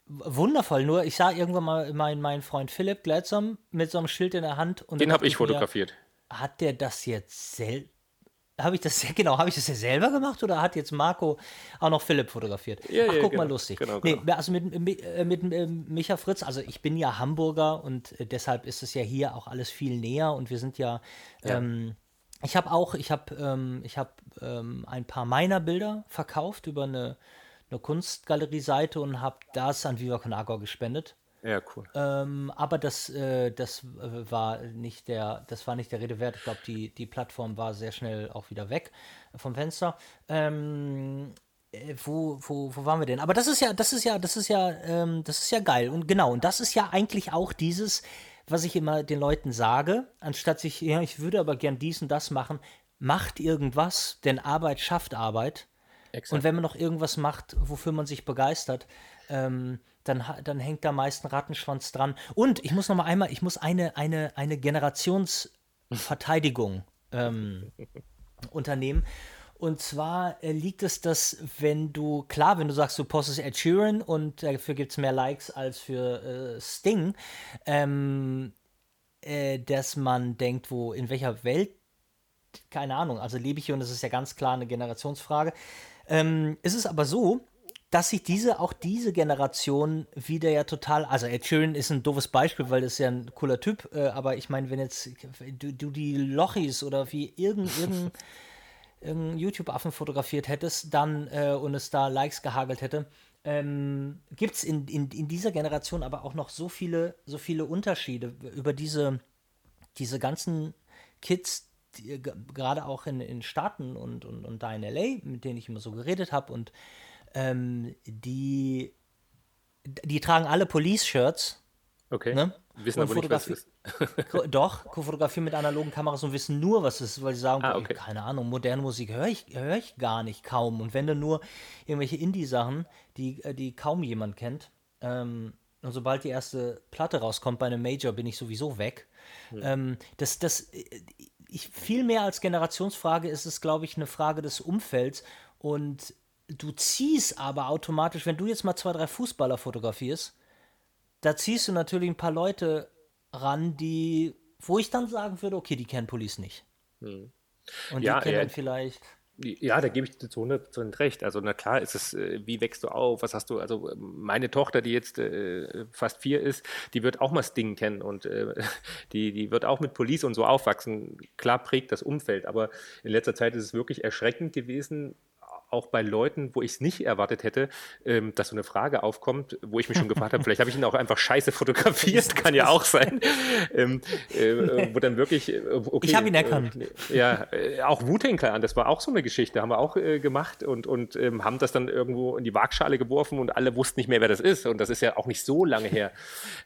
Wundervoll, nur ich sah irgendwann mal meinen mein Freund Philipp Gleitzom mit so einem Schild in der Hand. Und den habe ich fotografiert. Mir, hat der das jetzt selbst habe ich das genau, habe ich das ja selber gemacht oder hat jetzt Marco auch noch Philipp fotografiert? Ja, Ach, ja, guck genau, mal, lustig. Genau, genau. Nee, also mit, mit, äh, mit, mit äh, Micha Fritz, also ich bin ja Hamburger und äh, deshalb ist es ja hier auch alles viel näher und wir sind ja, ja. Ähm, ich habe auch, ich habe ähm, ich hab, ähm, ein paar meiner Bilder verkauft über eine, eine Kunstgalerie-Seite und habe das an Viva Con Agua gespendet. Ja, cool. Ähm, aber das, äh, das äh, war nicht der, das war nicht der Rede wert. Ich glaube, die, die Plattform war sehr schnell auch wieder weg vom Fenster. Ähm, äh, wo, wo, wo waren wir denn? Aber das ist ja, das ist ja, das ist ja, ähm, das ist ja geil. Und genau, und das ist ja eigentlich auch dieses, was ich immer den Leuten sage, anstatt sich, ja, ich würde aber gern dies und das machen, macht irgendwas, denn Arbeit schafft Arbeit. Exakt. Und wenn man noch irgendwas macht, wofür man sich begeistert, ähm, dann, dann hängt da meist ein Rattenschwanz dran. Und ich muss noch mal einmal, ich muss eine, eine, eine Generationsverteidigung ähm, unternehmen. Und zwar äh, liegt es, dass wenn du, klar, wenn du sagst, du postest Ed Sheeran und dafür gibt es mehr Likes als für äh, Sting, ähm, äh, dass man denkt, wo, in welcher Welt, keine Ahnung, also lebe ich hier und das ist ja ganz klar eine Generationsfrage. Ähm, es ist aber so, dass sich diese, auch diese Generation wieder ja total, also Ed Sheeran ist ein doofes Beispiel, weil das ist ja ein cooler Typ, äh, aber ich meine, wenn jetzt du, du die Lochis oder wie irgendein, irgendein, irgendein YouTube-Affen fotografiert hättest, dann äh, und es da Likes gehagelt hätte, ähm, gibt es in, in, in dieser Generation aber auch noch so viele, so viele Unterschiede über diese, diese ganzen Kids, die, gerade auch in, in Staaten und, und, und da in LA, mit denen ich immer so geredet habe und ähm, die, die tragen alle Police-Shirts. Okay. Ne? Wissen und aber nicht, was ist. Doch, fotografieren mit analogen Kameras und wissen nur, was es ist, weil sie sagen, ah, okay. keine Ahnung, moderne Musik höre ich, hör ich gar nicht kaum. Und wenn dann nur irgendwelche Indie-Sachen, die, äh, die kaum jemand kennt. Ähm, und sobald die erste Platte rauskommt bei einem Major, bin ich sowieso weg. Hm. Ähm, das, das, äh, ich, viel mehr als Generationsfrage ist es, glaube ich, eine Frage des Umfelds. Und du ziehst aber automatisch, wenn du jetzt mal zwei, drei Fußballer fotografierst, da ziehst du natürlich ein paar Leute ran, die, wo ich dann sagen würde, okay, die kennen Police nicht. Hm. Und ja, die kennen ja. vielleicht. Ja, da gebe ich dir zu 100% recht. Also, na klar ist es, äh, wie wächst du auf? Was hast du? Also, meine Tochter, die jetzt äh, fast vier ist, die wird auch mal Sting kennen und äh, die, die wird auch mit Police und so aufwachsen. Klar prägt das Umfeld, aber in letzter Zeit ist es wirklich erschreckend gewesen, auch bei Leuten, wo ich es nicht erwartet hätte, ähm, dass so eine Frage aufkommt, wo ich mich schon gefragt habe, vielleicht habe ich ihn auch einfach scheiße fotografiert, kann ja auch sein. Ähm, äh, wo dann wirklich, äh, okay, Ich habe ihn erkannt. Äh, ja, äh, auch Wu-Tang Clan, das war auch so eine Geschichte, haben wir auch äh, gemacht und, und ähm, haben das dann irgendwo in die Waagschale geworfen und alle wussten nicht mehr, wer das ist. Und das ist ja auch nicht so lange her.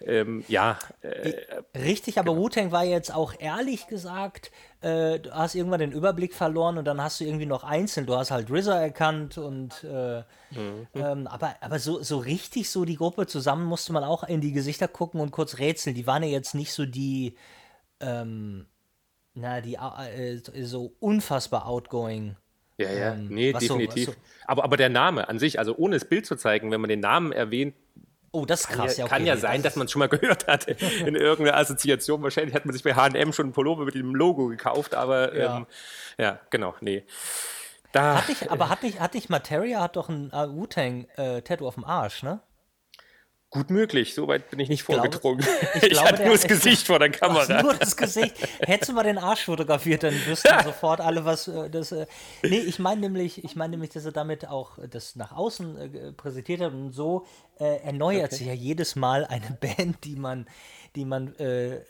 Ähm, ja. Äh, Richtig, aber genau. Wu-Tang war jetzt auch ehrlich gesagt äh, du hast irgendwann den Überblick verloren und dann hast du irgendwie noch einzeln, du hast halt RZA erkannt und äh, mhm. ähm, aber, aber so, so richtig so die Gruppe zusammen musste man auch in die Gesichter gucken und kurz rätseln. Die waren ja jetzt nicht so die, ähm, na, die äh, so unfassbar outgoing. Ja, ja, ähm, nee, definitiv. So, so. Aber, aber der Name an sich, also ohne das Bild zu zeigen, wenn man den Namen erwähnt, Oh, das ist krass. Kann ja, okay, kann ja sein, das dass man es schon mal gehört hat in irgendeiner Assoziation. Wahrscheinlich hat man sich bei H&M schon ein Pullover mit dem Logo gekauft, aber ja, ähm, ja genau, nee. Da, hatte ich, aber hatte ich, hatte ich Materia hat doch ein uh, Wu-Tang-Tattoo äh, auf dem Arsch, ne? Gut möglich, soweit bin ich nicht ich vorgedrungen. Ich, ich glaube, hatte nur das Gesicht vor der Kamera. Nur das Gesicht. Hättest du mal den Arsch fotografiert, dann wüssten sofort alle, was äh, das. Äh, nee, ich meine nämlich, ich meine nämlich, dass er damit auch das nach außen äh, präsentiert hat und so äh, erneuert okay. sich ja jedes Mal eine Band, die man, die man äh,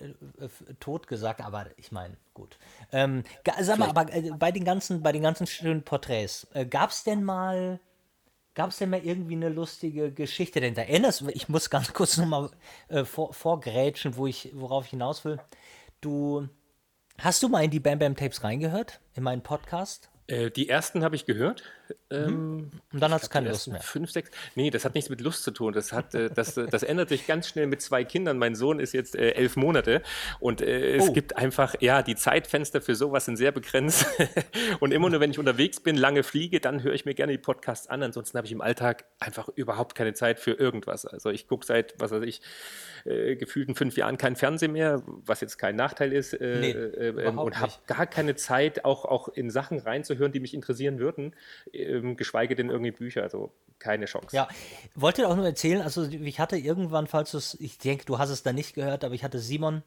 tot gesagt, aber ich meine, gut. Ähm, sag mal, aber äh, bei den ganzen, bei den ganzen schönen Porträts, äh, gab es denn mal Gab es denn mal irgendwie eine lustige Geschichte? Denn da erinnerst du, ich muss ganz kurz nochmal äh, vor, vorgrätschen, wo ich, worauf ich hinaus will. Du, hast du mal in die Bam Bam Tapes reingehört? In meinen Podcast? Äh, die ersten habe ich gehört. Mhm. Ähm, Und dann hat es keine Lust mehr. Fünf, sechs. Nee, das hat nichts mit Lust zu tun. Das, hat, äh, das, äh, das ändert sich ganz schnell mit zwei Kindern. Mein Sohn ist jetzt äh, elf Monate und äh, es oh. gibt einfach, ja, die Zeitfenster für sowas sind sehr begrenzt. und immer nur, wenn ich unterwegs bin, lange fliege, dann höre ich mir gerne die Podcasts an. Ansonsten habe ich im Alltag einfach überhaupt keine Zeit für irgendwas. Also ich gucke seit, was weiß ich, äh, gefühlten fünf Jahren kein Fernsehen mehr, was jetzt kein Nachteil ist. Äh, nee, ähm, und habe gar keine Zeit, auch, auch in Sachen reinzuhören, die mich interessieren würden geschweige denn irgendwie Bücher. Also keine Chance. Ja, wollte auch nur erzählen, also ich hatte irgendwann, falls du es, ich denke, du hast es da nicht gehört, aber ich hatte Simon,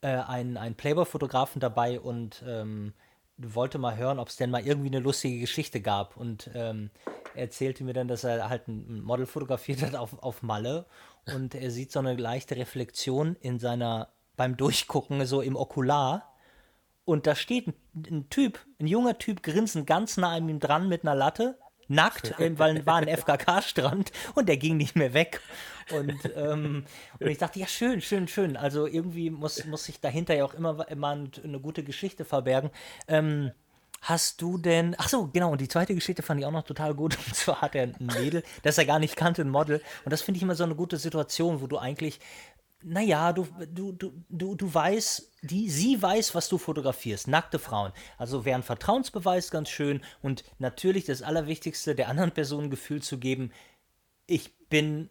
äh, einen, einen Playboy-Fotografen dabei und ähm, wollte mal hören, ob es denn mal irgendwie eine lustige Geschichte gab. Und ähm, er erzählte mir dann, dass er halt ein Model fotografiert hat auf, auf Malle und er sieht so eine leichte Reflexion in seiner, beim Durchgucken, so im Okular und da steht ein, ein, Typ, ein junger Typ, grinsend ganz nah an ihm dran mit einer Latte, nackt, weil war ein FKK-Strand und der ging nicht mehr weg. Und, ähm, und ich dachte, ja, schön, schön, schön. Also irgendwie muss, muss sich dahinter ja auch immer, immer eine gute Geschichte verbergen. Ähm, Hast du denn, ach so, genau, und die zweite Geschichte fand ich auch noch total gut. Und zwar hat er ein Mädel, das er gar nicht kannte, ein Model. Und das finde ich immer so eine gute Situation, wo du eigentlich naja, du, du, du, du, du weißt, die, sie weiß, was du fotografierst, nackte Frauen. Also wäre ein Vertrauensbeweis ganz schön und natürlich das Allerwichtigste, der anderen Person ein Gefühl zu geben, ich bin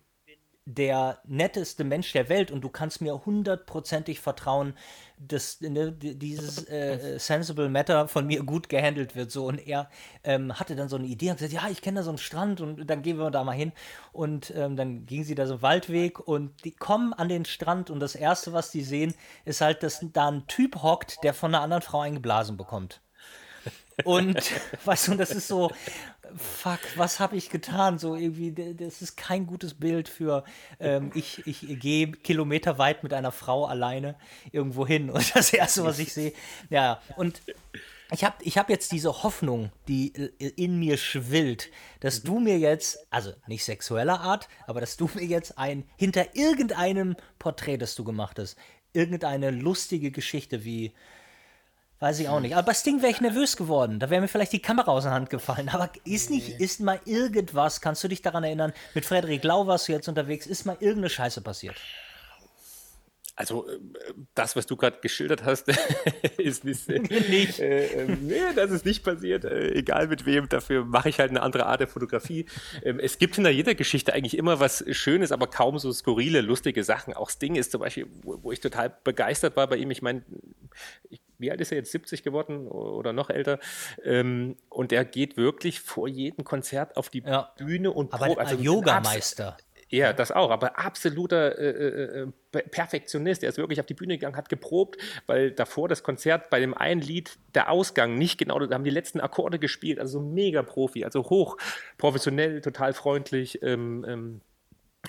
der netteste Mensch der Welt und du kannst mir hundertprozentig vertrauen, dass ne, dieses äh, Sensible Matter von mir gut gehandelt wird. So. Und er ähm, hatte dann so eine Idee und gesagt, ja, ich kenne da so einen Strand und dann gehen wir da mal hin. Und ähm, dann ging sie da so einen Waldweg und die kommen an den Strand und das Erste, was die sehen, ist halt, dass da ein Typ hockt, der von einer anderen Frau eingeblasen bekommt. Und weißt du, das ist so, fuck, was habe ich getan? So irgendwie, das ist kein gutes Bild für, ähm, ich, ich gehe kilometerweit mit einer Frau alleine irgendwo hin. Und das Erste, was ich sehe, ja, und ich habe ich hab jetzt diese Hoffnung, die in mir schwillt, dass du mir jetzt, also nicht sexueller Art, aber dass du mir jetzt ein, hinter irgendeinem Porträt, das du gemacht hast, irgendeine lustige Geschichte wie, Weiß ich auch nicht. Aber bei Sting wäre ich nervös geworden. Da wäre mir vielleicht die Kamera aus der Hand gefallen. Aber ist nicht, ist mal irgendwas, kannst du dich daran erinnern, mit Frederik Lau warst du jetzt unterwegs, ist mal irgendeine Scheiße passiert? Also äh, das, was du gerade geschildert hast, ist nicht. nicht. Äh, äh, nee, das ist nicht passiert. Äh, egal mit wem, dafür mache ich halt eine andere Art der Fotografie. Ähm, es gibt hinter jeder Geschichte eigentlich immer was Schönes, aber kaum so skurrile, lustige Sachen. Auch Sting ist zum Beispiel, wo, wo ich total begeistert war bei ihm. Ich meine, ich wie alt ist er jetzt, 70 geworden oder noch älter? Ähm, und der geht wirklich vor jedem Konzert auf die ja. Bühne und Aber probt. Also Yogameister. Ja, das auch, aber absoluter äh, äh, äh Perfektionist. Er ist wirklich auf die Bühne gegangen, hat geprobt, weil davor das Konzert bei dem einen Lied der Ausgang nicht genau, da haben die letzten Akkorde gespielt, also mega Profi, also hoch professionell, total freundlich. Ähm, ähm,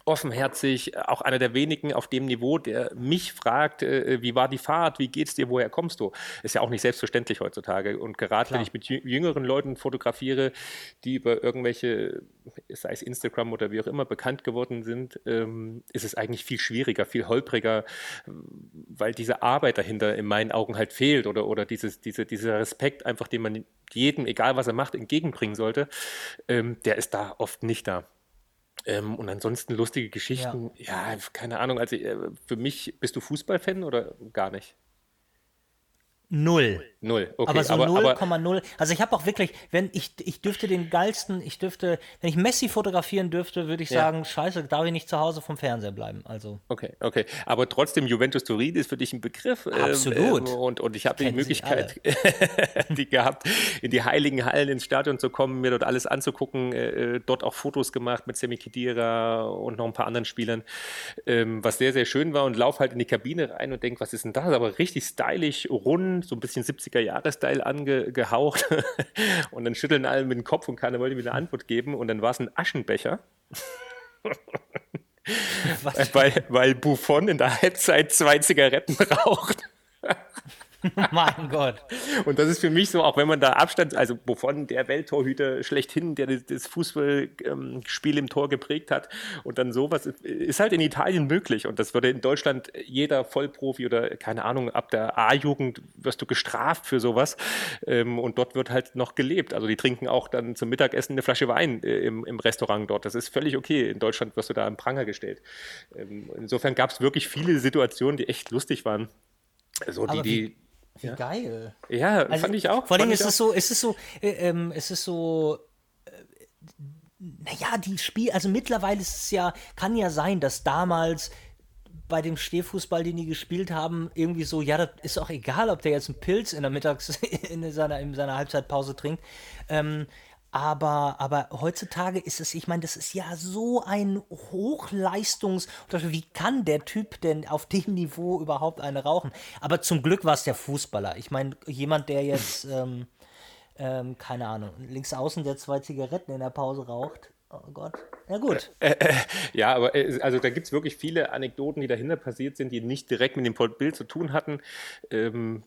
offenherzig, auch einer der wenigen auf dem Niveau, der mich fragt, äh, wie war die Fahrt, wie geht's dir, woher kommst du? Ist ja auch nicht selbstverständlich heutzutage. Und gerade wenn ich mit jüngeren Leuten fotografiere, die über irgendwelche, sei es Instagram oder wie auch immer, bekannt geworden sind, ähm, ist es eigentlich viel schwieriger, viel holpriger, weil diese Arbeit dahinter in meinen Augen halt fehlt oder, oder dieses, diese, dieser Respekt einfach, den man jedem, egal was er macht, entgegenbringen sollte, ähm, der ist da oft nicht da. Ähm, und ansonsten lustige Geschichten, ja, ja keine Ahnung. Also äh, für mich, bist du Fußballfan oder gar nicht? Null. Null, okay. Aber so 0,0. Also ich habe auch wirklich, wenn ich, ich dürfte den geilsten, ich dürfte, wenn ich Messi fotografieren dürfte, würde ich ja. sagen, scheiße, darf ich nicht zu Hause vom Fernseher bleiben. Also. Okay, okay. Aber trotzdem, Juventus Turin ist für dich ein Begriff. Ähm, Absolut. Ähm, und, und ich habe die Möglichkeit die gehabt, in die heiligen Hallen ins Stadion zu kommen, mir dort alles anzugucken, äh, äh, dort auch Fotos gemacht mit Semi Khedira und noch ein paar anderen Spielern, ähm, was sehr, sehr schön war und lauf halt in die Kabine rein und denk, was ist denn das? Aber richtig stylisch, rund, so ein bisschen 70er-Jahre-Style angehaucht. und dann schütteln alle mit dem Kopf und keiner wollte mir eine Antwort geben. Und dann war es ein Aschenbecher. weil, weil Buffon in der Halbzeit zwei Zigaretten raucht. mein Gott. Und das ist für mich so, auch wenn man da Abstand, also wovon der Welttorhüter schlechthin, der das Fußballspiel im Tor geprägt hat und dann sowas, ist halt in Italien möglich. Und das würde in Deutschland jeder Vollprofi oder keine Ahnung, ab der A-Jugend wirst du gestraft für sowas. Ähm, und dort wird halt noch gelebt. Also die trinken auch dann zum Mittagessen eine Flasche Wein äh, im, im Restaurant dort. Das ist völlig okay. In Deutschland wirst du da im Pranger gestellt. Ähm, insofern gab es wirklich viele Situationen, die echt lustig waren. So, die, die, wie ja. geil. Ja, also, fand ich auch. Vor allem ist es so, ist es so, äh, ähm, ist es so, äh, naja, die Spiel, also mittlerweile ist es ja, kann ja sein, dass damals bei dem Stehfußball, den die gespielt haben, irgendwie so, ja, das ist auch egal, ob der jetzt einen Pilz in der Mittags, in seiner, in seiner Halbzeitpause trinkt. Ähm, aber, aber heutzutage ist es, ich meine, das ist ja so ein Hochleistungs- Wie kann der Typ denn auf dem Niveau überhaupt eine rauchen? Aber zum Glück war es der Fußballer. Ich meine, jemand, der jetzt, ähm, ähm, keine Ahnung, links außen, der zwei Zigaretten in der Pause raucht. Oh Gott. Ja, gut. Äh, äh, ja, aber äh, also da gibt es wirklich viele Anekdoten, die dahinter passiert sind, die nicht direkt mit dem Bild zu tun hatten, ähm,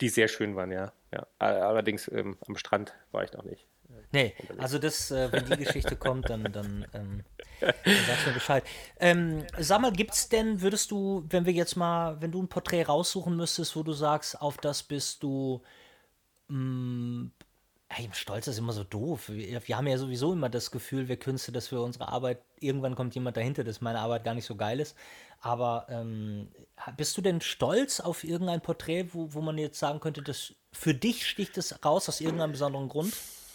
die sehr schön waren, ja. ja. Allerdings ähm, am Strand war ich noch nicht. Nee, also das, äh, wenn die Geschichte kommt, dann, dann, ähm, dann sagst du mir Bescheid. Ähm, sag mal, gibt's denn, würdest du, wenn wir jetzt mal, wenn du ein Porträt raussuchen müsstest, wo du sagst, auf das bist du, mh, mm, Hey, Stolz ist immer so doof. Wir, wir, haben ja sowieso immer das Gefühl, wir Künste, dass für unsere Arbeit, irgendwann kommt jemand dahinter, dass meine Arbeit gar nicht so geil ist. Aber ähm, bist du denn stolz auf irgendein Porträt, wo, wo man jetzt sagen könnte, dass für dich sticht es raus aus irgendeinem besonderen Grund?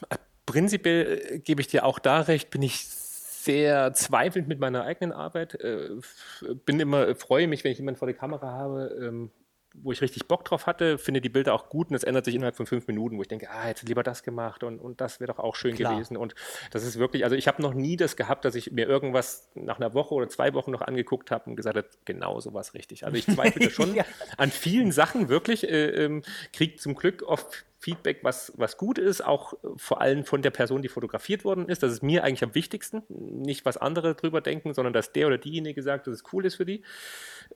prinzipiell äh, gebe ich dir auch da recht, bin ich sehr zweifelnd mit meiner eigenen Arbeit. Äh, bin immer, freue mich, wenn ich jemanden vor der Kamera habe, ähm, wo ich richtig Bock drauf hatte, finde die Bilder auch gut und es ändert sich innerhalb von fünf Minuten, wo ich denke, ah, hätte lieber das gemacht und, und das wäre doch auch schön Klar. gewesen. Und das ist wirklich, also ich habe noch nie das gehabt, dass ich mir irgendwas nach einer Woche oder zwei Wochen noch angeguckt habe und gesagt habe, genau so was richtig. Also ich zweifle schon ja. an vielen Sachen wirklich, äh, ähm, kriege zum Glück oft Feedback, was, was gut ist, auch vor allem von der Person, die fotografiert worden ist. Das ist mir eigentlich am wichtigsten. Nicht, was andere drüber denken, sondern dass der oder diejenige sagt, dass es cool ist für die.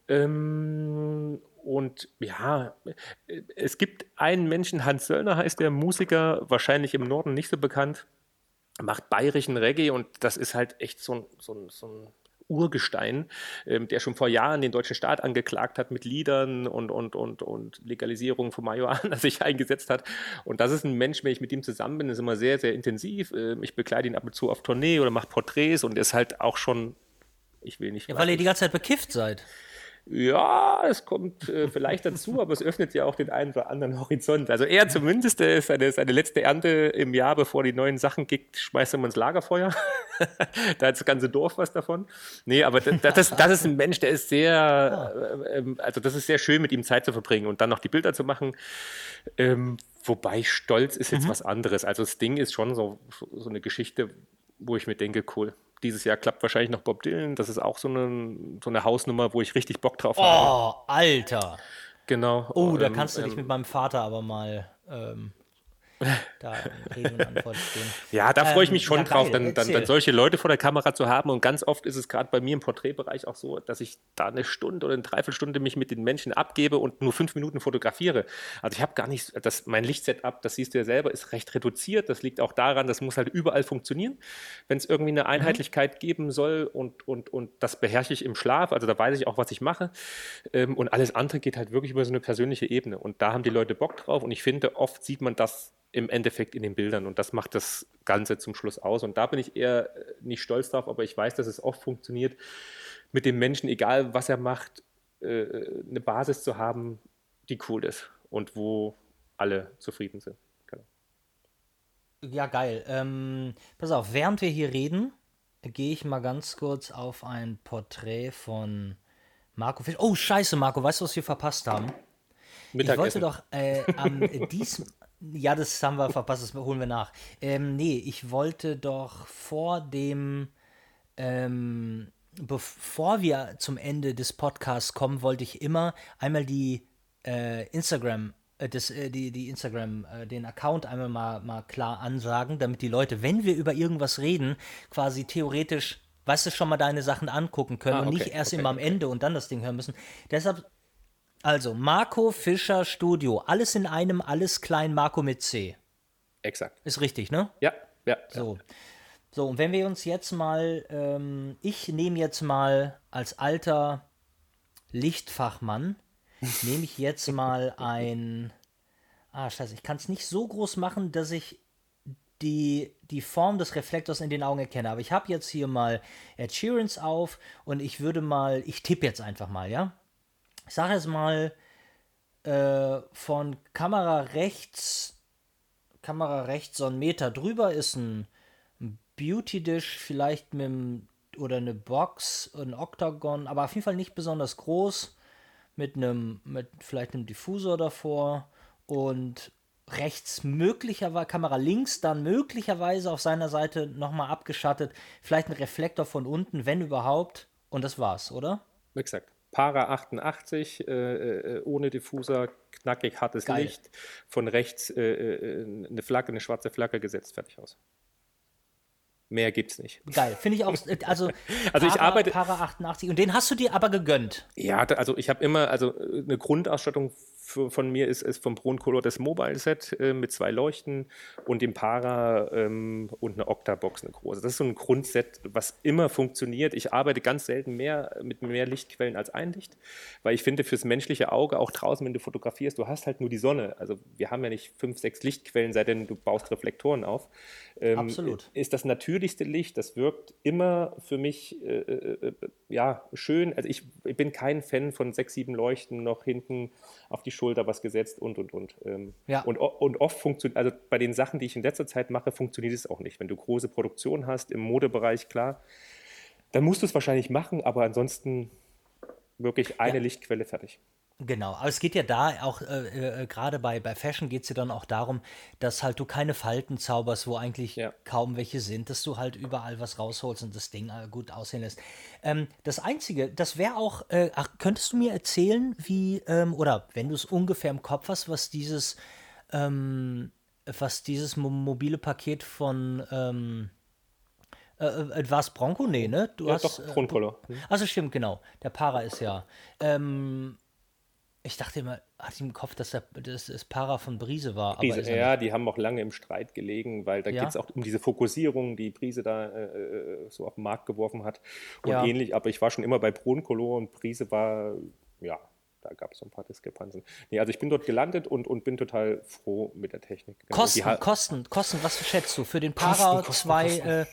Ähm, und ja, es gibt einen Menschen, Hans Söllner heißt der, Musiker, wahrscheinlich im Norden nicht so bekannt, macht bayerischen Reggae und das ist halt echt so ein, so so ein Urgestein, ähm, der schon vor Jahren den deutschen Staat angeklagt hat mit Liedern und, und, und, und Legalisierung von Marihuana sich eingesetzt hat. Und das ist ein Mensch, wenn ich mit ihm zusammen bin, ist immer sehr, sehr intensiv. Ähm, ich begleite ihn ab und zu auf Tournee oder mache Porträts und ist halt auch schon, ich will nicht. Ja, weil ihr die ganze Zeit bekifft seid. Ja, es kommt äh, vielleicht dazu, aber es öffnet ja auch den einen oder anderen Horizont. Also er zumindest, der ist seine, seine letzte Ernte im Jahr, bevor die neuen Sachen gibt, schmeißt er mal ins Lagerfeuer. da hat das ganze Dorf was davon. Nee, aber das, das, das ist ein Mensch, der ist sehr, äh, ähm, also das ist sehr schön, mit ihm Zeit zu verbringen und dann noch die Bilder zu machen. Ähm, wobei Stolz ist jetzt mhm. was anderes. Also das Ding ist schon so, so eine Geschichte, wo ich mir denke, cool, dieses Jahr klappt wahrscheinlich noch Bob Dylan. Das ist auch so eine, so eine Hausnummer, wo ich richtig Bock drauf oh, habe. Oh, Alter. Genau. Oh, da ähm, kannst du dich ähm, mit meinem Vater aber mal ähm, da Rede und Antwort stehen. Ja, da freue ich mich ähm, schon ja, drauf, dann, dann, dann, solche Leute vor der Kamera zu haben. Und ganz oft ist es gerade bei mir im Porträtbereich auch so, dass ich da eine Stunde oder eine Dreiviertelstunde mich mit den Menschen abgebe und nur fünf Minuten fotografiere. Also ich habe gar nicht, das, mein Lichtsetup, das siehst du ja selber, ist recht reduziert. Das liegt auch daran, das muss halt überall funktionieren. Wenn es irgendwie eine mhm. Einheitlichkeit mhm. geben soll und, und, und das beherrsche ich im Schlaf, also da weiß ich auch, was ich mache. Ähm, und alles andere geht halt wirklich über so eine persönliche Ebene. Und da haben die Leute Bock drauf. Und ich finde, oft sieht man das im Endeffekt in den Bildern. Und das macht das Ganze zum Schluss aus. Und da bin ich eher äh, nicht stolz drauf, aber ich weiß, dass es oft funktioniert, mit dem Menschen, egal was er macht, äh, eine Basis zu haben, die cool ist und wo alle zufrieden sind. Genau. Ja, geil. Ähm, pass auf, während wir hier reden, gehe ich mal ganz kurz auf ein Porträt von Marco Fisch. Oh, scheiße, Marco, weißt du, was wir verpasst haben? Ich wollte doch äh, am diesem ja, das haben wir verpasst, das holen wir nach. Ähm, nee, ich wollte doch vor dem, ähm, bevor wir zum Ende des Podcasts kommen, wollte ich immer einmal die äh, Instagram, äh, das, äh, die, die Instagram, äh, den Account einmal mal, mal klar ansagen, damit die Leute, wenn wir über irgendwas reden, quasi theoretisch weißt du, schon mal deine Sachen angucken können ah, okay, und nicht erst okay, immer am Ende und dann das Ding hören müssen. Deshalb also, Marco Fischer Studio. Alles in einem, alles klein, Marco mit C. Exakt. Ist richtig, ne? Ja, ja. So. So, und wenn wir uns jetzt mal, ähm, ich nehme jetzt mal als alter Lichtfachmann, nehme ich jetzt mal ein, ah, scheiße, ich kann es nicht so groß machen, dass ich die, die Form des Reflektors in den Augen erkenne. Aber ich habe jetzt hier mal Sheerans auf und ich würde mal, ich tippe jetzt einfach mal, ja? Ich sage jetzt mal, äh, von Kamera rechts, Kamera rechts so einen Meter drüber ist ein, ein Beauty Dish, vielleicht mit einem, oder eine Box, ein Octagon, aber auf jeden Fall nicht besonders groß, mit einem, mit vielleicht einem Diffusor davor und rechts möglicherweise, Kamera links dann möglicherweise auf seiner Seite nochmal abgeschattet, vielleicht ein Reflektor von unten, wenn überhaupt, und das war's, oder? Exakt. Para 88, äh, äh, ohne Diffuser, knackig hartes Geil. Licht, von rechts äh, äh, eine Flagge, eine schwarze Flagge gesetzt, fertig aus. Mehr gibt's nicht. Geil, finde ich auch. Also, also Para, ich arbeite. Para 88. Und den hast du dir aber gegönnt. Ja, also ich habe immer, also eine Grundausstattung von mir ist, ist vom Broncolor das Mobile Set äh, mit zwei Leuchten und dem Para ähm, und eine Octabox, eine große. Das ist so ein Grundset, was immer funktioniert. Ich arbeite ganz selten mehr mit mehr Lichtquellen als ein Licht, weil ich finde, fürs menschliche Auge, auch draußen, wenn du fotografierst, du hast halt nur die Sonne. Also wir haben ja nicht fünf, sechs Lichtquellen, sei denn du baust Reflektoren auf. Ähm, Absolut. Ist das natürlichste Licht, das wirkt immer für mich äh, äh, äh ja, schön. Also ich, ich bin kein Fan von sechs, sieben Leuchten noch hinten auf die Schulter was gesetzt und, und, und. Ähm, ja. und, und oft funktioniert, also bei den Sachen, die ich in letzter Zeit mache, funktioniert es auch nicht. Wenn du große Produktion hast, im Modebereich, klar, dann musst du es wahrscheinlich machen, aber ansonsten wirklich eine ja. Lichtquelle fertig. Genau, aber es geht ja da auch, äh, äh, gerade bei, bei Fashion geht es ja dann auch darum, dass halt du keine Falten zauberst, wo eigentlich ja. kaum welche sind, dass du halt überall was rausholst und das Ding äh, gut aussehen lässt. Ähm, das Einzige, das wäre auch, äh, ach, könntest du mir erzählen, wie, ähm, oder wenn du es ungefähr im Kopf hast, was dieses, ähm, was dieses mo mobile Paket von, ähm, äh, äh war es Bronco? Nee, ne? Du ja, hast, doch, Grundcolor. Äh, also stimmt, genau. Der Para ist ja. Ähm, ich dachte immer, hatte ich im Kopf, dass der, das, das Para von Brise war. Brise, ja, die haben auch lange im Streit gelegen, weil da ja? geht es auch um diese Fokussierung, die Brise da äh, äh, so auf den Markt geworfen hat und ja. ähnlich. Aber ich war schon immer bei Broncolo und Brise war, ja, da gab es so ein paar Diskrepanzen. Nee, also ich bin dort gelandet und, und bin total froh mit der Technik. Genau. Kosten, Kosten, Kosten, was schätzt du? Für den Para 2, äh,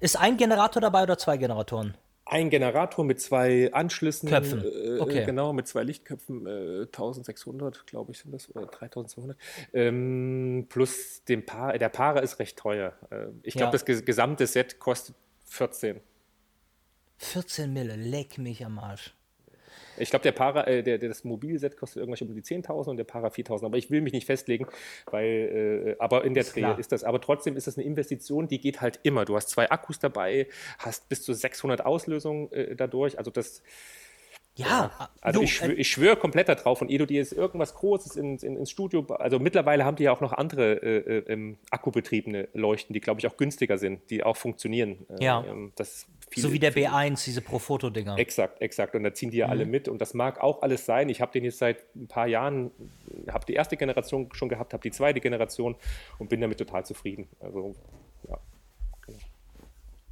ist ein Generator dabei oder zwei Generatoren? Ein Generator mit zwei Anschlüssen. Köpfen. Äh, Okay. Genau, mit zwei Lichtköpfen. Äh, 1600, glaube ich, sind das. Oder 3200. Ähm, plus dem Paar. Der Paare ist recht teuer. Äh, ich glaube, Ja. das ges gesamte Set kostet 14. 14 Mille, leck mich am Arsch. Ich glaube, der Para, äh, der, das Mobilset kostet irgendwas um die 10.000 und der Para 4.000. Aber ich will mich nicht festlegen, weil, äh, aber in der Ist Dreh klar. ist das. Aber trotzdem ist das eine Investition, die geht halt immer. Du hast zwei Akkus dabei, hast bis zu 600 Auslösungen äh, dadurch. Also das, Ja, also du, ich, schwö äh, ich schwöre komplett darauf. Und ehe du dir jetzt irgendwas Großes ins, in, ins Studio, also mittlerweile haben die ja auch noch andere äh, äh, ähm, akkubetriebene Leuchten, die glaube ich auch günstiger sind, die auch funktionieren. Äh, Ja. ähm, das so viele- wie der B1, diese Pro-Foto-Dinger. Exakt, exakt. Und da ziehen die ja Mhm. alle mit. Und das mag auch alles sein. Ich habe den jetzt seit ein paar Jahren, habe die erste Generation schon gehabt, habe die zweite Generation und bin damit total zufrieden. Also, ja.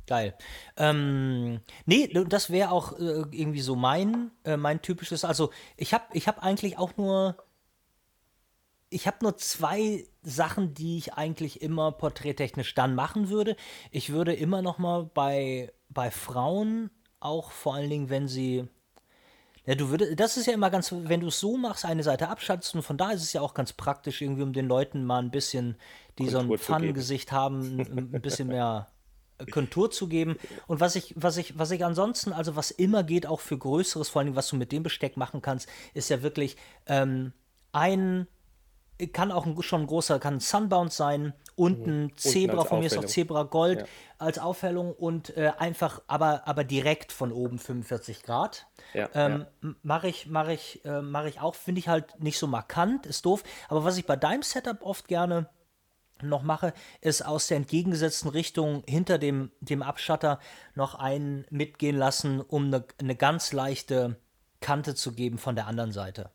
Geil. Ähm, nee, das wäre auch äh, irgendwie so mein, äh, mein typisches. Also ich habe ich hab eigentlich auch nur. Ich habe nur zwei Sachen, die ich eigentlich immer porträttechnisch dann machen würde. Ich würde immer noch mal bei, bei Frauen, auch vor allen Dingen, wenn sie. Ja, du würdest, das ist ja immer ganz, wenn du es so machst, eine Seite abschatzt und von da ist es ja auch ganz praktisch, irgendwie, um den Leuten mal ein bisschen, die so ein. Pfannengesicht haben, ein bisschen mehr Kontur zu geben. Und was ich, was ich, was ich ansonsten, also was immer geht, auch für Größeres, vor allem was du mit dem Besteck machen kannst, ist ja wirklich ähm, ein, kann auch ein, schon ein großer, kann ein Sunbound sein, unten Zebra, als von mir ist auch. Zebra Gold Ja. als Aufhellung und äh, einfach, aber, aber direkt von oben 45 Grad. Ja, ähm, Mache ich, mache ich, äh, mache ich auch, finde ich halt nicht so markant, ist doof. Aber was ich bei deinem Setup oft gerne noch mache, ist aus der entgegengesetzten Richtung hinter dem, dem Abschatter noch einen mitgehen lassen, um eine, eine ganz leichte Kante zu geben von der anderen Seite.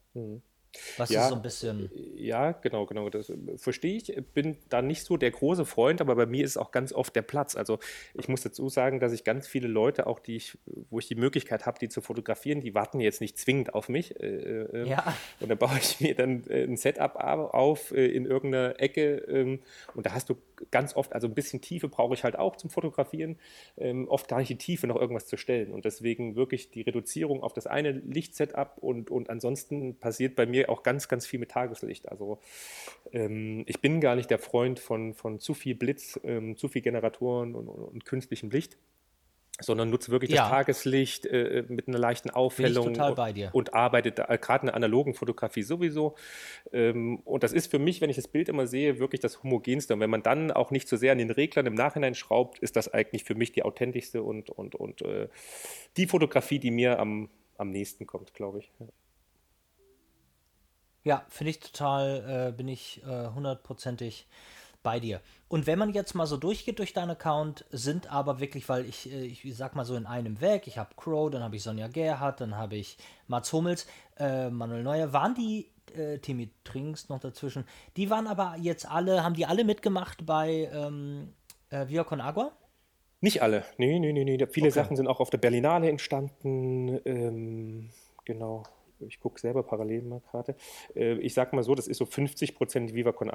Was Ja. ist so ein bisschen. Ja, genau, genau. Das äh, verstehe ich. Bin da nicht so der große Freund, aber bei mir ist auch ganz oft der Platz. Also ich muss dazu sagen, dass ich ganz viele Leute, auch die ich, wo ich die Möglichkeit habe, die zu fotografieren, die warten jetzt nicht zwingend auf mich. Äh, äh, Ja. Und dann baue ich mir dann äh, ein Setup au- auf äh, in irgendeiner Ecke. Ähm, und da hast du ganz oft, also ein bisschen Tiefe brauche ich halt auch zum Fotografieren. Ähm, oft gar nicht die Tiefe, noch irgendwas zu stellen. Und deswegen wirklich die Reduzierung auf das eine Lichtsetup und, und ansonsten passiert bei mir auch ganz, ganz viel mit Tageslicht. Also ähm, ich bin gar nicht der Freund von, von zu viel Blitz, ähm, zu viel Generatoren und, und, und künstlichem Licht sondern nutze wirklich Ja. das Tageslicht äh, mit einer leichten Aufhellung total und, bei dir. und arbeite da- äh, gerade in der analogen Fotografie sowieso. Ähm, und das ist für mich, wenn ich das Bild immer sehe, wirklich das homogenste. Und wenn man dann auch nicht so sehr an den Reglern im Nachhinein schraubt, ist das eigentlich für mich die authentischste und, und, und äh, die Fotografie, die mir am, am nächsten kommt, glaube ich. Ja, finde ich total, äh, bin ich äh, hundertprozentig bei dir. Und wenn man jetzt mal so durchgeht durch deinen Account, sind aber wirklich, weil ich, äh, ich sag mal so in einem weg, ich habe Crow, dann habe ich Sonja Gerhardt, dann habe ich Mats Hummels, äh, Manuel Neuer, waren die, äh, Timmy Trinks noch dazwischen, die waren aber jetzt alle, haben die alle mitgemacht bei ähm, äh, Via Con Agua? Nicht alle. Nee, nee, nee, nee. Viele Okay. Sachen sind auch auf der Berlinale entstanden. Ähm, genau. Ich gucke selber parallel mal gerade. Äh, ich sag mal so, das ist so 50% Viva Con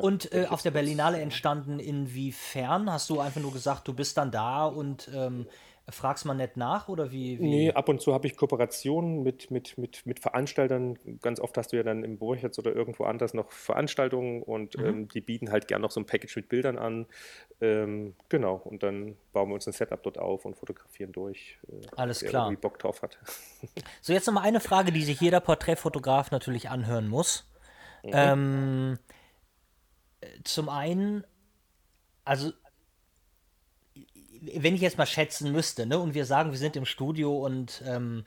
Und äh, auf der Berlinale entstanden inwiefern? Hast du einfach nur gesagt, du bist dann da und ähm, fragst mal nett nach oder wie? wie? Nee, ab und zu habe ich Kooperationen mit, mit, mit, mit Veranstaltern. Ganz oft hast du ja dann im Borchertz oder irgendwo anders noch Veranstaltungen und Mhm. ähm, die bieten halt gern noch so ein Package mit Bildern an. Ähm, genau, und dann bauen wir uns ein Setup dort auf und fotografieren durch. Äh, Alles klar. irgendwie Bock drauf hat. So, jetzt nochmal eine Frage, die sich jeder Porträtfotograf natürlich anhören muss. Mhm. Ähm, äh, zum einen, also, wenn ich jetzt mal schätzen müsste, ne, und wir sagen, wir sind im Studio und ähm,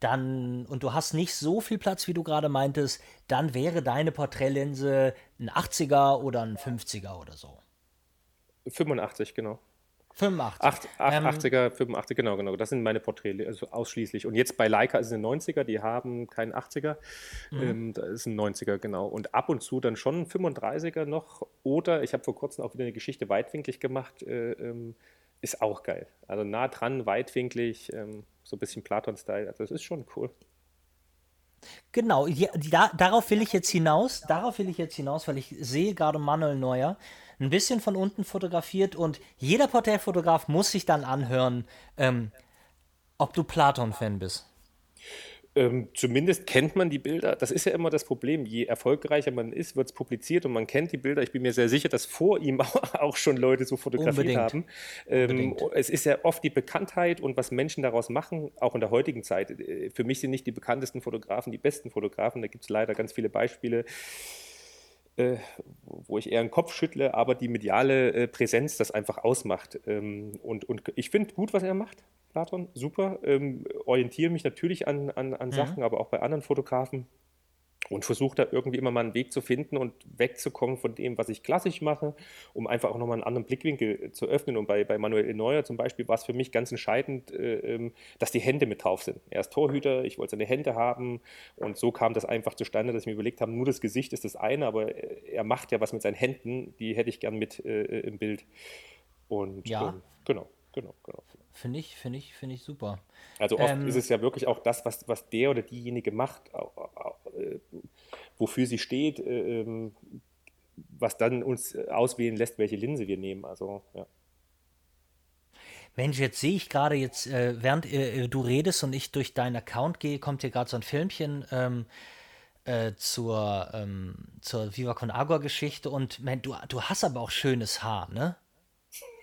dann, und du hast nicht so viel Platz, wie du gerade meintest, dann wäre deine Porträtlinse ein 80er oder ein 50er oder so. 85, genau. 85. Acht, acht, Ähm, 80er, 85, genau, genau. Das sind meine Porträts, also ausschließlich. Und jetzt bei Leica ist es ein 90er, die haben keinen 80er. Mhm. Ähm, da ist ein 90er, genau. Und ab und zu dann schon ein 35er noch. Oder ich habe vor kurzem auch wieder eine Geschichte weitwinklig gemacht. Äh, ähm, ist auch geil. Also nah dran, weitwinklig, ähm, so ein bisschen Platon-Style. Also das ist schon cool. Genau, ja, da, darauf will ich jetzt hinaus, darauf will ich jetzt hinaus, weil ich sehe gerade Manuel Neuer ein bisschen von unten fotografiert und jeder Porträtfotograf muss sich dann anhören, ähm, ob du Platon-Fan bist. Ähm, zumindest kennt man die Bilder. Das ist ja immer das Problem. Je erfolgreicher man ist, wird es publiziert und man kennt die Bilder. Ich bin mir sehr sicher, dass vor ihm auch schon Leute so fotografiert Unbedingt. haben. Ähm, es ist ja oft die Bekanntheit und was Menschen daraus machen, auch in der heutigen Zeit. Äh, für mich sind nicht die bekanntesten Fotografen die besten Fotografen. Da gibt es leider ganz viele Beispiele wo ich eher einen Kopf schüttle, aber die mediale äh, Präsenz das einfach ausmacht. Ähm, und, und ich finde gut, was er macht, Platon, super. Ähm, orientiere mich natürlich an, an, an mhm. Sachen, aber auch bei anderen Fotografen und versuche da irgendwie immer mal einen Weg zu finden und wegzukommen von dem, was ich klassisch mache, um einfach auch nochmal einen anderen Blickwinkel zu öffnen. Und bei, bei Manuel Neuer zum Beispiel war es für mich ganz entscheidend, äh, ähm, dass die Hände mit drauf sind. Er ist Torhüter, ich wollte seine Hände haben und so kam das einfach zustande, dass ich mir überlegt habe, nur das Gesicht ist das eine, aber er macht ja was mit seinen Händen, die hätte ich gern mit äh, im Bild. Und ja. Ähm, genau, genau, genau. Finde ich, finde ich, finde ich super. Also oft ähm, ist es ja wirklich auch das, was, was der oder diejenige macht, äh, wofür sie steht, äh, ähm, was dann uns auswählen lässt, welche Linse wir nehmen. Also, ja. Mensch, jetzt sehe ich gerade jetzt, äh, während äh, du redest und ich durch deinen Account gehe, kommt hier gerade so ein Filmchen ähm, äh, zur, ähm, zur Viva Con Agua Geschichte und man, du, du hast aber auch schönes Haar, ne?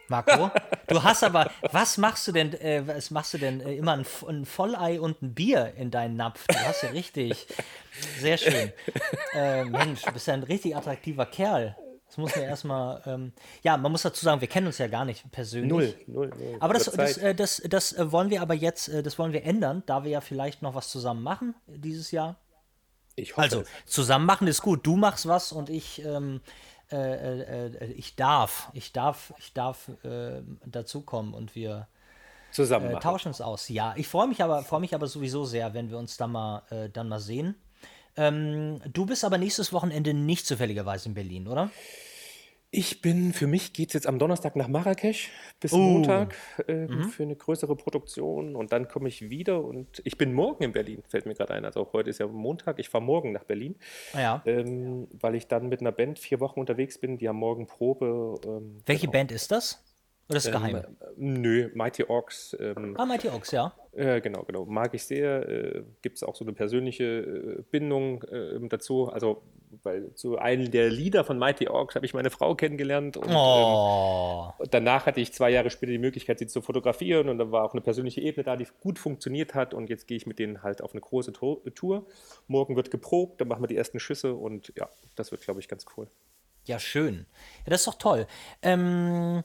Marco. Du hast aber, was machst du denn, äh, was machst du denn äh, immer ein, ein, Vollei und ein Bier in deinen Napf? Du hast ja richtig, sehr schön. Äh, Mensch, du bist ja ein richtig attraktiver Kerl. Das muss man erstmal, ähm, ja, man muss dazu sagen, wir kennen uns ja gar nicht persönlich. Null, null, null. Aber das, das, äh, das, das, das wollen wir aber jetzt, äh, das wollen wir ändern, da wir ja vielleicht noch was zusammen machen dieses Jahr. Ich hoffe. Also, zusammen machen ist gut. Du machst was und ich ähm, äh, äh, äh, ich darf, ich darf, ich darf äh, dazukommen und wir zusammen äh, tauschen uns aus. Ja, ich freue mich aber, freue mich aber sowieso sehr, wenn wir uns dann mal, dann mal sehen. Ähm, du bist aber nächstes Wochenende nicht zufälligerweise in Berlin, oder? Ich bin, für mich geht es jetzt am Donnerstag nach Marrakesch bis oh. Montag äh, mhm. für eine größere Produktion und dann komme ich wieder und ich bin morgen in Berlin, fällt mir gerade ein. Also auch heute ist ja Montag, ich fahre morgen nach Berlin, ah ja. ähm, weil ich dann mit einer Band vier Wochen unterwegs bin. Die haben morgen Probe. Ähm, Welche genau. Band ist das? Oder ist es geheim? Ähm, nö, Mighty Orcs. Ähm, ah, Mighty Orcs, ja. Äh, genau, genau. Mag ich sehr. Äh, Gibt es auch so eine persönliche äh, Bindung äh, dazu. Also, weil zu einem der Lieder von Mighty Orcs habe ich meine Frau kennengelernt. Und, oh. ähm, danach hatte ich zwei Jahre später die Möglichkeit, sie zu fotografieren. Und dann war auch eine persönliche Ebene da, die gut funktioniert hat. Und jetzt gehe ich mit denen halt auf eine große Tour. Morgen wird geprobt, dann machen wir die ersten Schüsse. Und ja, das wird, glaube ich, ganz cool. Ja, schön. Ja, das ist doch toll. Ähm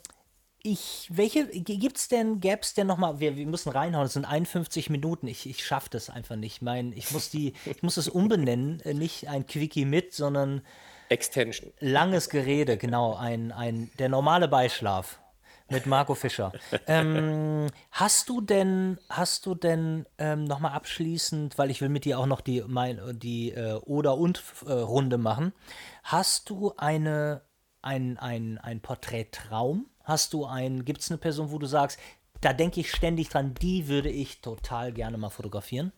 ich, welche, gibt's denn, gäb's denn nochmal, wir, wir müssen reinhauen, es sind 51 Minuten, ich, ich schaffe das einfach nicht. Mein, ich muss die, ich muss es umbenennen, äh, nicht ein Quickie mit, sondern Extension. Langes Gerede, genau, ein, ein, der normale Beischlaf mit Marco Fischer. ähm, hast du denn, hast du denn ähm, nochmal abschließend, weil ich will mit dir auch noch die, mein, die äh, Oder und äh, Runde machen, hast du eine, ein, ein, ein Porträttraum? Hast du einen, gibt es eine Person, wo du sagst, da denke ich ständig dran, die würde ich total gerne mal fotografieren?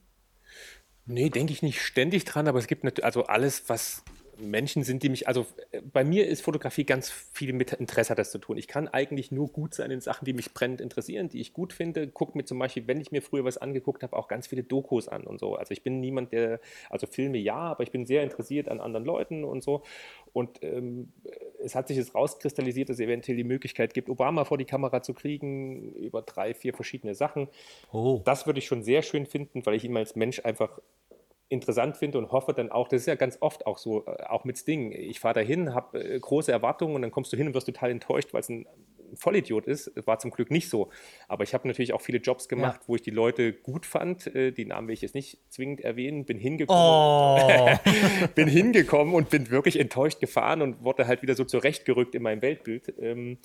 Nee, denke ich nicht ständig dran, aber es gibt also alles, was Menschen sind, die mich, also äh, bei mir ist Fotografie ganz viel mit Interesse hat das zu tun. Ich kann eigentlich nur gut sein in Sachen, die mich brennend interessieren, die ich gut finde. Guck mir zum Beispiel, wenn ich mir früher was angeguckt habe, auch ganz viele Dokus an und so. Also ich bin niemand, der, also Filme ja, aber ich bin sehr interessiert an anderen Leuten und so. Und ähm, es hat sich jetzt rauskristallisiert, dass es eventuell die Möglichkeit gibt, Obama vor die Kamera zu kriegen, über drei, vier verschiedene Sachen. Oh. Das würde ich schon sehr schön finden, weil ich ihn als Mensch einfach interessant finde und hoffe dann auch, das ist ja ganz oft auch so, äh, auch mit Sting. Ich fahre dahin, habe äh, große Erwartungen und dann kommst du hin und wirst total enttäuscht, weil es ein Vollidiot ist. War zum Glück nicht so. Aber ich habe natürlich auch viele Jobs gemacht, ja. wo ich die Leute gut fand. Äh, die Namen will ich jetzt nicht zwingend erwähnen. Bin hingekommen. Oh. bin hingekommen und bin wirklich enttäuscht gefahren und wurde halt wieder so zurechtgerückt in meinem Weltbild. Ähm,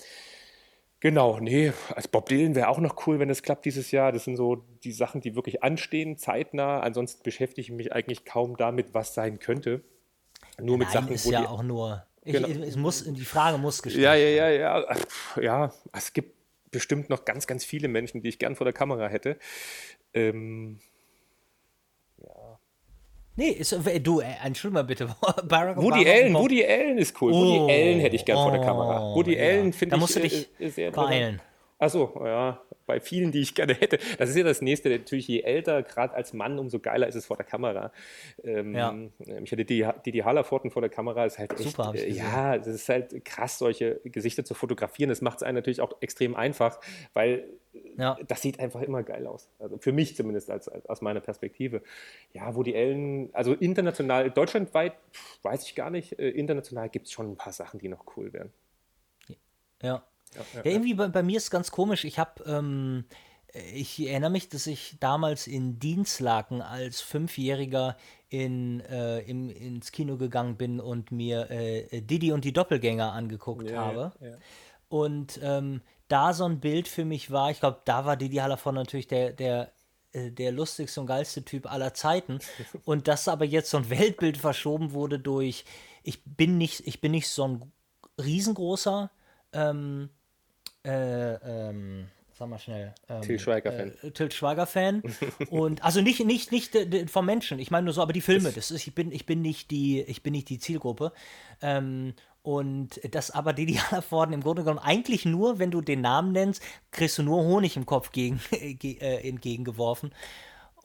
Genau, nee, als Bob Dylan wäre auch noch cool, wenn es klappt dieses Jahr. Das sind so die Sachen, die wirklich anstehen, zeitnah. Ansonsten beschäftige ich mich eigentlich kaum damit, was sein könnte. Nur Nein, mit Sachen, ist wo ja die, auch nur. Ich, genau. es muss, die Frage muss gestellt Ja, ja, ja, ja. Ja, es gibt bestimmt noch ganz, ganz viele Menschen, die ich gern vor der Kamera hätte. Ähm, Nee, ist, äh, du, äh, entschuldige mal bitte. Barack Woody Obama Allen, Woody Allen ist cool. Oh, Woody Allen hätte ich gern oh, vor der Kamera. Woody ja. Allen finde ich da musst du dich äh, sehr beeilen. Achso, ja, bei vielen, die ich gerne hätte. Das ist ja das Nächste. Natürlich, je älter, gerade als Mann, umso geiler ist es vor der Kamera. Ähm, ja. Ich hatte die, die, die Hallerforten vor der Kamera, ist halt echt, Super, äh, ja, es ist halt krass, solche Gesichter zu fotografieren. Das macht es einem natürlich auch extrem einfach, weil ja. das sieht einfach immer geil aus. Also für mich zumindest als, als, aus meiner Perspektive. Ja, wo die Ellen, also international, deutschlandweit, weiß ich gar nicht, äh, international gibt es schon ein paar Sachen, die noch cool wären. Ja, ja, ja, irgendwie bei, bei, mir ist es ganz komisch. Ich habe, ähm, ich erinnere mich, dass ich damals in Dienstlaken als Fünfjähriger in, äh, im, ins Kino gegangen bin und mir äh, Didi und die Doppelgänger angeguckt ja, habe. Und ähm, da so ein Bild für mich war, ich glaube, da war Didi Hallervorden natürlich der, der äh, der lustigste und geilste Typ aller Zeiten. Und dass aber jetzt so ein Weltbild verschoben wurde durch, ich bin nicht, ich bin nicht so ein riesengroßer ähm, äh, ähm, sag mal schnell. Ähm, Til Schweiger-Fan. Äh, Til Schweiger-Fan. und also nicht, nicht, nicht vom Menschen, ich meine nur so, aber die Filme, das ist, ich bin, ich bin nicht die, ich bin nicht die Zielgruppe. Ähm, und das aber Didi Hallervorden im Grunde genommen eigentlich nur, wenn du den Namen nennst, kriegst du nur Honig im Kopf gegen, äh, entgegengeworfen.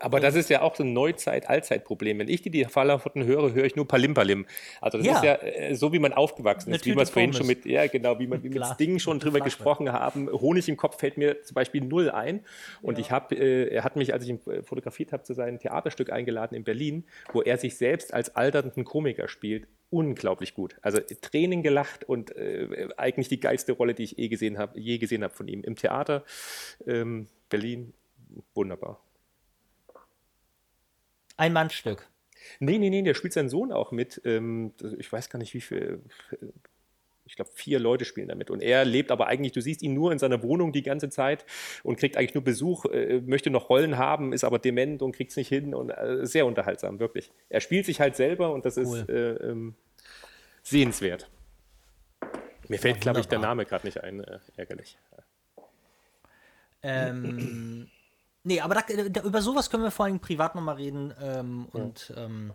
Aber das ist ja auch so ein Neuzeit-Allzeit-Problem. Wenn ich die, die Fallafotten höre, höre ich nur Palimpalim. Also das ja. ist ja äh, so, wie man aufgewachsen ist, wie wir es vorhin schon mit, ja genau, wie wir mit Sting schon drüber Flasche. gesprochen haben. Honig im Kopf fällt mir zum Beispiel null ein. Und ja. ich habe, äh, er hat mich, als ich ihn äh, fotografiert habe, zu seinem Theaterstück eingeladen in Berlin, wo er sich selbst als alternden Komiker spielt. Unglaublich gut. Also Tränen gelacht und äh, eigentlich die geilste Rolle, die ich je gesehen habe, je gesehen habe von ihm im Theater. Ähm, Berlin, wunderbar. Ein Mannstück. Nee, nee, nee, der spielt seinen Sohn auch mit. Ähm, ich weiß gar nicht, wie viel. Ich glaube, vier Leute spielen damit. Und er lebt aber eigentlich, du siehst ihn nur in seiner Wohnung die ganze Zeit und kriegt eigentlich nur Besuch, äh, möchte noch Rollen haben, ist aber dement und kriegt es nicht hin. Und äh, sehr unterhaltsam, wirklich. Er spielt sich halt selber und das cool. ist äh, ähm, sehenswert. Mir fällt, glaube ich, der Name gerade nicht ein, äh, ärgerlich. Ähm. Nee, aber da, da, über sowas können wir vor allem privat nochmal reden. Ähm, ja. Und ähm,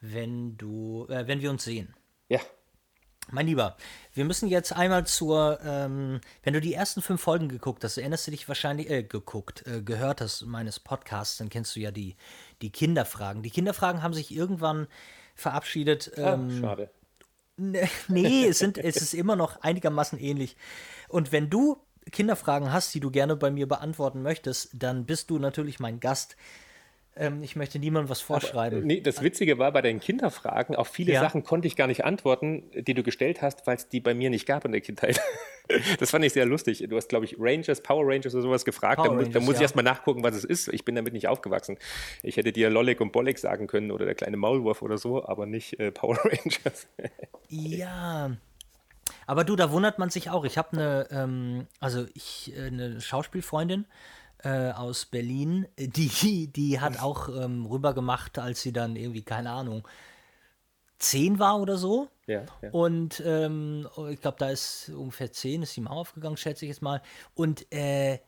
wenn du, äh, wenn wir uns sehen. Ja. Mein Lieber, wir müssen jetzt einmal zur, ähm, wenn du die ersten fünf Folgen geguckt hast, erinnerst du dich wahrscheinlich, äh, geguckt, äh, gehört hast meines Podcasts, dann kennst du ja die, die Kinderfragen. Die Kinderfragen haben sich irgendwann verabschiedet. Ah, ähm, schade. Nee, es, sind, es ist immer noch einigermaßen ähnlich. Und wenn du Kinderfragen hast, die du gerne bei mir beantworten möchtest, dann bist du natürlich mein Gast. Ähm, ich möchte niemandem was vorschreiben. Aber, nee, das Witzige war bei deinen Kinderfragen, auf viele ja. Sachen konnte ich gar nicht antworten, die du gestellt hast, weil es die bei mir nicht gab in der Kindheit. das fand ich sehr lustig. Du hast, glaube ich, Rangers, Power Rangers oder sowas gefragt. Power da, Rangers, da muss ich ja. erstmal nachgucken, was es ist. Ich bin damit nicht aufgewachsen. Ich hätte dir Lolek und Bolek sagen können oder der kleine Maulwurf oder so, aber nicht äh, Power Rangers. ja, aber du, da wundert man sich auch. Ich habe eine, ähm, also ich, äh, eine Schauspielfreundin äh, aus Berlin, die, die hat auch ähm, rübergemacht, als sie dann irgendwie, keine Ahnung, zehn war oder so. Ja, ja. Und ähm, ich glaube, da ist ungefähr zehn, ist die Mauer aufgegangen, schätze ich jetzt mal. Und äh,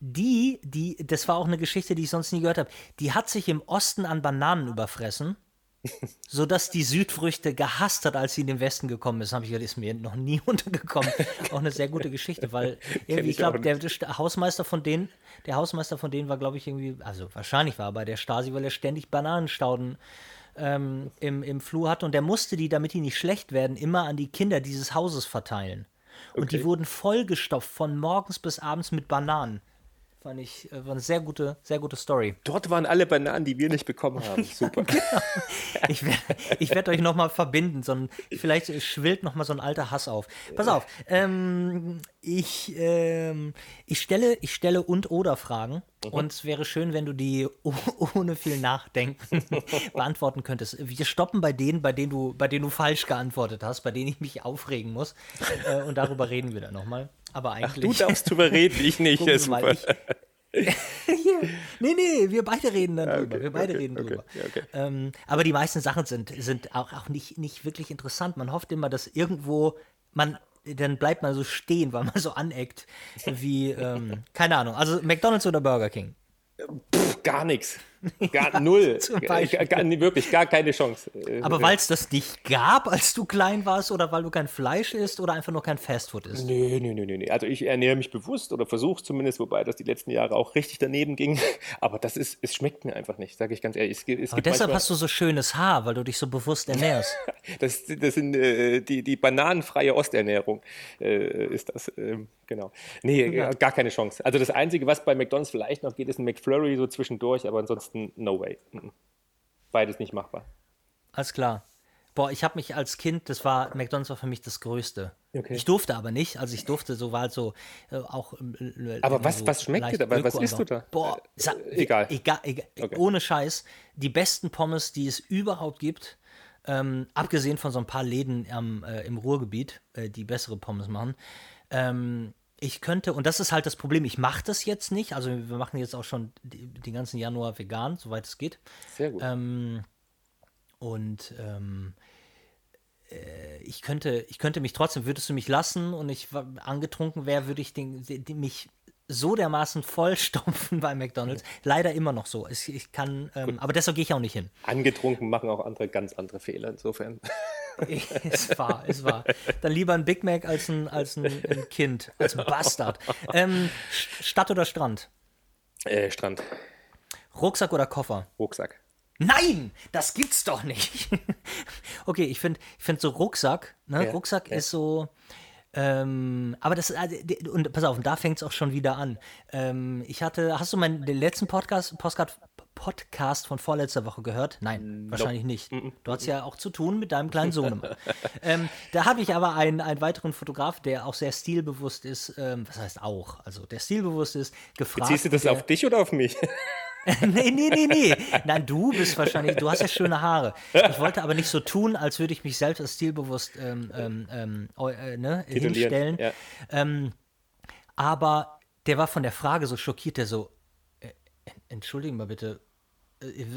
die, die, das war auch eine Geschichte, die ich sonst nie gehört habe, die hat sich im Osten an Bananen überfressen so dass die Südfrüchte gehasst hat, als sie in den Westen gekommen ist. Habe ich gedacht, ist mir noch nie untergekommen. Auch eine sehr gute Geschichte, weil irgendwie, ich glaube, der, der, Hausmeister von denen, der Hausmeister von denen war, glaube ich, irgendwie, also wahrscheinlich war er bei der Stasi, weil er ständig Bananenstauden ähm, im, im Flur hatte und der musste die, damit die nicht schlecht werden, immer an die Kinder dieses Hauses verteilen. Und okay. die wurden vollgestopft von morgens bis abends mit Bananen. Fand ich, äh, war eine sehr gute, sehr gute Story. Dort waren alle Bananen, die wir nicht bekommen haben. Super. genau. Ich werde werd euch nochmal verbinden. So ein, vielleicht schwillt nochmal so ein alter Hass auf. Pass auf. Ähm, ich, ähm, ich, stelle, ich stelle und oder Fragen. Mhm. Und es wäre schön, wenn du die ohne viel Nachdenken beantworten könntest. Wir stoppen bei denen, bei denen du, bei denen du falsch geantwortet hast, bei denen ich mich aufregen muss. Äh, und darüber reden wir dann nochmal. Aber eigentlich. Ach, du darfst drüber reden, ich nicht. Ja, super. Ich, nee, nee, wir beide reden dann drüber. Okay, wir beide okay, reden drüber. Okay. Ähm, aber die meisten Sachen sind, sind auch, auch nicht, nicht wirklich interessant. Man hofft immer, dass irgendwo man dann bleibt man so stehen, weil man so aneckt, wie, ähm, keine Ahnung, also McDonalds oder Burger King? Pff, gar nichts. Gar null. Gar, gar, wirklich gar keine Chance. Äh, Aber weil es das nicht gab, als du klein warst, oder weil du kein Fleisch isst oder einfach nur kein Fastfood isst? Nee, nee, nee, nee. Also ich ernähre mich bewusst oder versuche zumindest, wobei das die letzten Jahre auch richtig daneben ging. Aber das ist, es schmeckt mir einfach nicht, sage ich ganz ehrlich. Es, es Aber deshalb hast du so schönes Haar, weil du dich so bewusst ernährst. das, das sind äh, die, die bananenfreie Osternährung, äh, ist das. Äh, genau. Nee, ja. gar keine Chance. Also das Einzige, was bei McDonalds vielleicht noch geht, ist ein McFlurry so zwischendurch, aber ansonsten no way. Beides nicht machbar. Alles klar. Boah, ich habe mich als Kind, das war, McDonalds war für mich das Größte. Okay. Ich durfte aber nicht, also ich durfte so war halt so äh, auch. Äh, aber was, so was schmeckt dir da? Was isst du da? Boah, äh, egal. Egal, egal okay. ohne Scheiß. Die besten Pommes, die es überhaupt gibt, ähm, abgesehen von so ein paar Läden am, äh, im Ruhrgebiet, äh, die bessere Pommes machen. Ähm, ich könnte, und das ist halt das Problem, ich mache das jetzt nicht. Also wir machen jetzt auch schon den ganzen Januar vegan, soweit es geht. Sehr gut. Ähm, und ähm, äh, ich könnte, ich könnte mich trotzdem, würdest du mich lassen und ich angetrunken wäre, würde ich den, den, mich so dermaßen vollstopfen bei McDonalds. Leider immer noch so. Ich, ich kann, ähm, aber deshalb gehe ich auch nicht hin. Angetrunken machen auch andere ganz andere Fehler insofern. ist wahr, ist wahr. Dann lieber ein Big Mac als ein, als ein, ein Kind, als ein Bastard. Ähm, Stadt oder Strand? Äh, Strand. Rucksack oder Koffer? Rucksack. Nein, das gibt's doch nicht. okay, ich finde ich find so Rucksack, ne? Ja, Rucksack ja. ist so. Ähm, aber das, also, und pass auf, da fängt es auch schon wieder an. Ähm, ich hatte, hast du meinen letzten Podcast, Postcard, Podcast von vorletzter Woche gehört? Nein, nope. wahrscheinlich nicht. Du hast ja auch zu tun mit deinem kleinen Sohn. ähm, da habe ich aber einen, einen weiteren Fotograf, der auch sehr stilbewusst ist, ähm, was heißt auch, also der stilbewusst ist, gefragt. Beziehst du das auf dich oder auf mich? nee, nee, nee, nee. Nein, du bist wahrscheinlich, du hast ja schöne Haare. Ich wollte aber nicht so tun, als würde ich mich selbst als stilbewusst ähm, ähm, ähm äh, ne, hinstellen. Ja. Ähm, aber der war von der Frage so schockiert, der so, äh, entschuldigen mal bitte,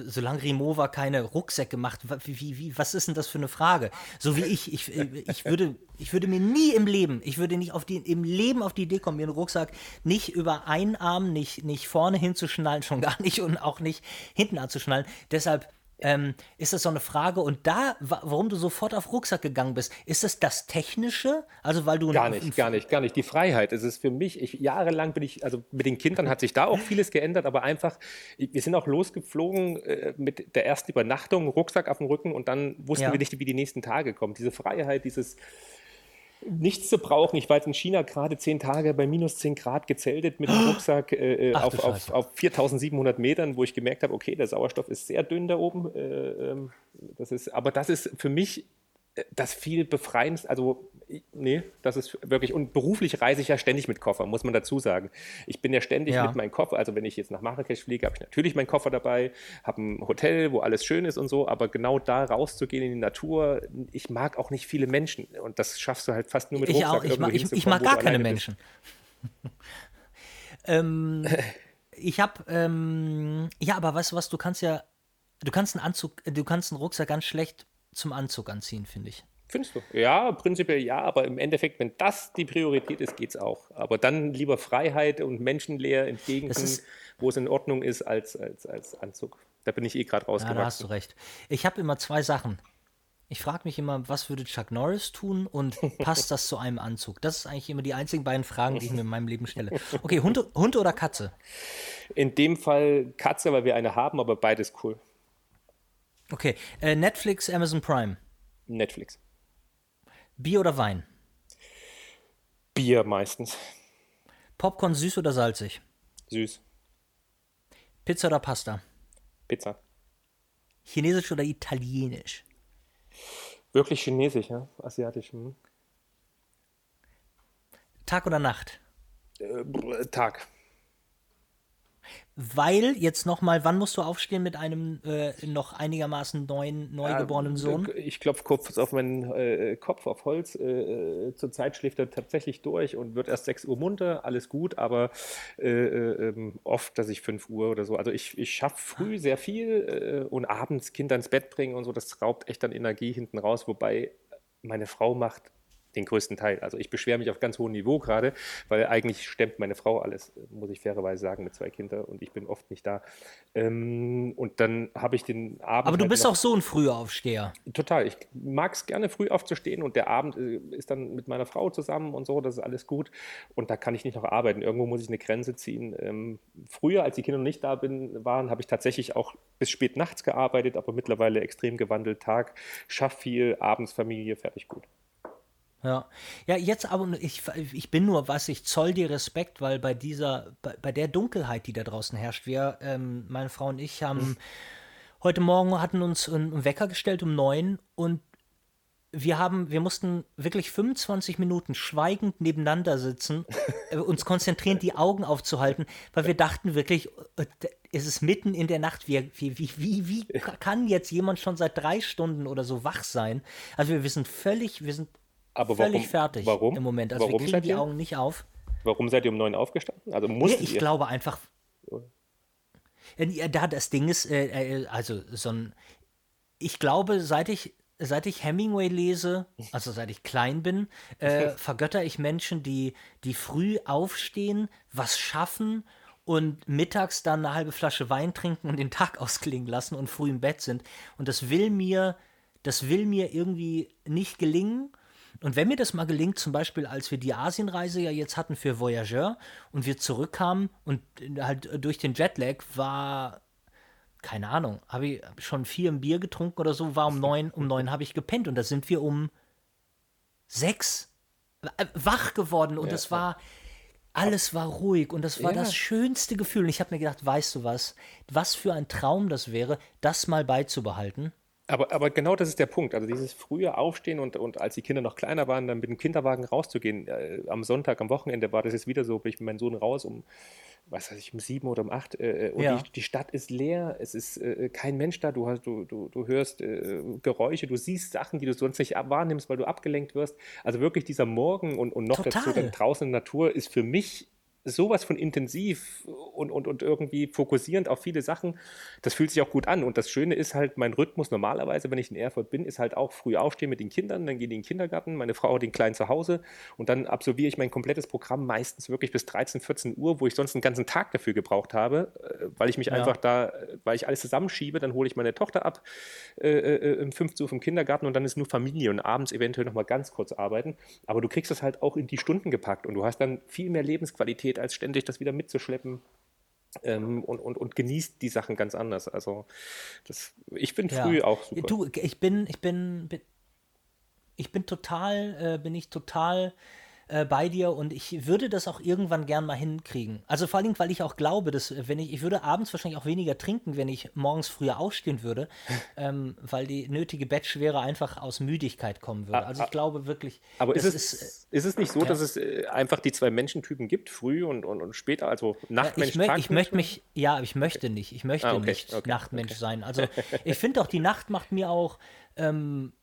solange Rimowa keine Rucksäcke macht, wie, wie, wie, was ist denn das für eine Frage? So wie ich, ich, äh, ich, würde, ich würde mir nie im Leben, ich würde nicht auf die, im Leben auf die Idee kommen, mir einen Rucksack nicht über einen Arm, nicht, nicht vorne hinzuschnallen, schon gar nicht und auch nicht hinten anzuschnallen. Deshalb ähm, ist das so eine Frage. Und da, warum du sofort auf Rucksack gegangen bist, ist das das Technische? Also weil du gar nicht, gar nicht, gar nicht. Die Freiheit. Es ist für mich. Ich jahrelang bin ich, also mit den Kindern hat sich da auch vieles geändert, aber einfach, wir sind auch losgeflogen äh, mit der ersten Übernachtung, Rucksack auf dem Rücken und dann wussten ja. wir nicht, wie die nächsten Tage kommen. Diese Freiheit, dieses nichts zu brauchen. Ich war jetzt in China gerade zehn Tage bei minus zehn Grad gezeltet mit dem Rucksack äh, äh Ach, auf, auf, auf 4700 Metern, wo ich gemerkt habe, okay, der Sauerstoff ist sehr dünn da oben. Äh, ähm, das ist, aber das ist für mich das viel befreiendste, also nee, das ist wirklich, und beruflich reise ich ja ständig mit Koffer, muss man dazu sagen. Ich bin ja ständig ja. mit meinem Koffer, also wenn ich jetzt nach Marrakesch fliege, habe ich natürlich meinen Koffer dabei, habe ein Hotel, wo alles schön ist und so, aber genau da rauszugehen in die Natur, ich mag auch nicht viele Menschen und das schaffst du halt fast nur mit ich Rucksack. Auch, ich, mag, ich, ich mag gar keine Menschen. ähm, ich habe, ähm, ja, aber weißt du was, du kannst ja, du kannst einen Anzug, du kannst einen Rucksack ganz schlecht zum Anzug anziehen, finde ich. Findest du? Ja, prinzipiell ja, aber im Endeffekt, wenn das die Priorität ist, geht es auch. Aber dann lieber Freiheit und menschenleer entgegenkommen, wo es in Ordnung ist, als, als, als Anzug. Da bin ich eh gerade rausgewachsen. Ja, da hast du recht. Ich habe immer zwei Sachen. Ich frage mich immer, was würde Chuck Norris tun und passt das zu einem Anzug? Das ist eigentlich immer die einzigen beiden Fragen, die ich mir in meinem Leben stelle. Okay, Hund, Hund oder Katze? In dem Fall Katze, weil wir eine haben, aber beides cool. Okay, äh, Netflix, Amazon Prime. Netflix. Bier oder Wein? Bier meistens. Popcorn süß oder salzig? Süß. Pizza oder Pasta? Pizza. Chinesisch oder italienisch? Wirklich chinesisch, ja? Asiatisch. Hm. Tag oder Nacht? Äh, Tag weil jetzt nochmal, wann musst du aufstehen mit einem äh, noch einigermaßen neuen, neugeborenen Sohn? Ich klopfe kurz auf meinen äh, Kopf auf Holz. Äh, äh, zurzeit schläft er tatsächlich durch und wird erst 6 Uhr munter, alles gut, aber äh, äh, ähm, oft, dass ich 5 Uhr oder so. Also ich, ich schaffe früh sehr viel und abends Kinder ins Bett bringen und so, das raubt echt dann Energie hinten raus, wobei meine Frau macht den größten Teil. Also ich beschwere mich auf ganz hohem Niveau gerade, weil eigentlich stemmt meine Frau alles, muss ich fairerweise sagen, mit zwei Kindern und ich bin oft nicht da. Ähm, und dann habe ich den Abend. Aber du halt bist auch so ein Frühaufsteher. Total. Ich mag es gerne, früh aufzustehen und der Abend äh, ist dann mit meiner Frau zusammen und so, das ist alles gut. Und da kann ich nicht noch arbeiten. Irgendwo muss ich eine Grenze ziehen. Ähm, früher, als die Kinder noch nicht da bin, waren, habe ich tatsächlich auch bis spät nachts gearbeitet, aber mittlerweile extrem gewandelt. Tag, schaff viel, abends Familie, fertig gut. Ja, ja, jetzt aber, ich, ich bin nur, was ich zoll dir Respekt, weil bei dieser, bei, bei der Dunkelheit, die da draußen herrscht, wir, ähm, meine Frau und ich haben heute Morgen hatten uns einen Wecker gestellt um neun und wir haben, wir mussten wirklich 25 Minuten schweigend nebeneinander sitzen, äh, uns konzentrieren, die Augen aufzuhalten, weil wir dachten wirklich, äh, es ist mitten in der Nacht. Wie, wie, wie, wie, wie kann jetzt jemand schon seit drei Stunden oder so wach sein? Also wir, sind völlig, wir sind Aber völlig warum, fertig warum? im Moment. Also warum wir kriegen die ihr? Augen nicht auf. Warum seid ihr um neun aufgestanden? Also Ja, musstet ich ihr? glaube einfach. Da das Ding ist, äh, äh, also so ein. Ich glaube, seit ich, seit ich Hemingway lese, also seit ich klein bin, äh, vergötter ich Menschen, die, die früh aufstehen, was schaffen und mittags dann eine halbe Flasche Wein trinken und den Tag ausklingen lassen und früh im Bett sind. Und das will mir, das will mir irgendwie nicht gelingen. Und wenn mir das mal gelingt, zum Beispiel als wir die Asienreise ja jetzt hatten für Voyageur und wir zurückkamen und halt durch den Jetlag war, keine Ahnung, habe ich schon vier im Bier getrunken oder so, war um neun, um neun habe ich gepennt und da sind wir um sechs äh, wach geworden und es war, alles war ruhig und das war Ja. das schönste Gefühl. Und ich habe mir gedacht, weißt du was, was für ein Traum das wäre, das mal beizubehalten. Aber, aber genau das ist der Punkt. Also dieses frühe Aufstehen und, und als die Kinder noch kleiner waren, dann mit dem Kinderwagen rauszugehen. Äh, am Sonntag, am Wochenende war das jetzt wieder so, bin ich mit meinem Sohn raus um, was weiß ich, um sieben oder um acht. Äh, und Ja. die, die Stadt ist leer, es ist äh, kein Mensch da, du, hast, du, du, du hörst äh, Geräusche, du siehst Sachen, die du sonst nicht wahrnimmst, weil du abgelenkt wirst. Also wirklich dieser Morgen und, und noch dazu Total. dann draußen in der Natur ist für mich sowas von intensiv und, und, und irgendwie fokussierend auf viele Sachen, das fühlt sich auch gut an. Und das Schöne ist halt, mein Rhythmus normalerweise, wenn ich in Erfurt bin, ist halt auch früh aufstehen mit den Kindern, dann gehen die in den Kindergarten, meine Frau hat den Kleinen zu Hause und dann absolviere ich mein komplettes Programm meistens wirklich bis 13, 14 Uhr, wo ich sonst einen ganzen Tag dafür gebraucht habe, äh, weil ich mich Ja. einfach da, äh, weil ich alles zusammenschiebe, dann hole ich meine Tochter ab äh, äh, um 15 Uhr vom Kindergarten und dann ist nur Familie und abends eventuell nochmal ganz kurz arbeiten. Aber du kriegst das halt auch in die Stunden gepackt und du hast dann viel mehr Lebensqualität, als ständig das wieder mitzuschleppen. Ähm, und, und, und genießt die Sachen ganz anders. Also das, ich bin Ja. früh auch super. Du, ich bin, ich bin, bin ich bin total, äh, bin ich total äh, bei dir und ich würde das auch irgendwann gern mal hinkriegen. Also vor allen Dingen, weil ich auch glaube, dass äh, wenn ich, ich würde abends wahrscheinlich auch weniger trinken, wenn ich morgens früher aufstehen würde, ähm, weil die nötige Bettschwere einfach aus Müdigkeit kommen würde. Ah, Also ich ah. glaube wirklich, Aber ist es, ist, ist, es nicht so, ja. dass es äh, einfach die zwei Menschentypen gibt, früh und, und, und später, also Nachtmensch, ich, mö ich möchte mich, ja, ich möchte nicht. Ich möchte Ah, okay, nicht okay, Nachtmensch sein. Also ich finde auch, die Nacht macht mir auch, ähm,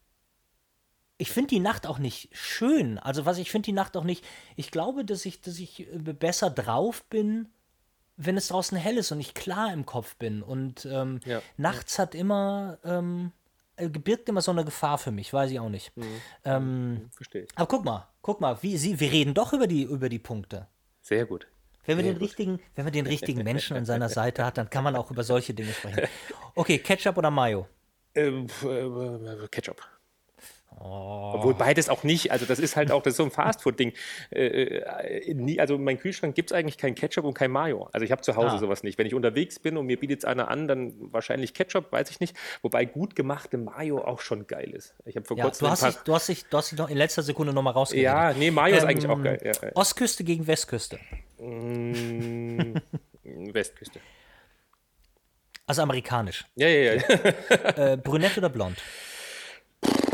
ich finde die Nacht auch nicht schön. Also was ich finde die Nacht auch nicht, ich glaube, dass ich, dass ich äh, besser drauf bin, wenn es draußen hell ist und ich klar im Kopf bin. Und ähm, Ja. nachts hat immer, ähm, äh, birgt immer so eine Gefahr für mich, weiß ich auch nicht. Mhm. Ähm, Verstehe ich. aber guck mal, guck mal, wie sie, wir reden doch über die, über die Punkte. Sehr gut. Wenn man, den gut. richtigen, wenn man den richtigen Menschen an seiner Seite hat, dann kann man auch über solche Dinge sprechen. Okay, Ketchup oder Mayo? Ähm, äh, Ketchup. Oh. Obwohl beides auch nicht. Also das ist halt auch das ist so ein Fastfood-Ding. Äh, äh, also in meinem Kühlschrank gibt es eigentlich kein Ketchup und kein Mayo. Also ich habe zu Hause Ah. sowas nicht. Wenn ich unterwegs bin und mir bietet es einer an, dann wahrscheinlich Ketchup, weiß ich nicht. Wobei gut gemachte Mayo auch schon geil ist. Ich habe vor Ja, kurzem du hast, dich, du, hast dich, du hast dich noch in letzter Sekunde nochmal rausgeredet. Ja, nee, Mayo ist eigentlich auch Ähm, geil. Ja, ja. Ostküste gegen Westküste. Mm, Westküste. Also amerikanisch. Ja, ja, ja. Äh, brünett oder blond?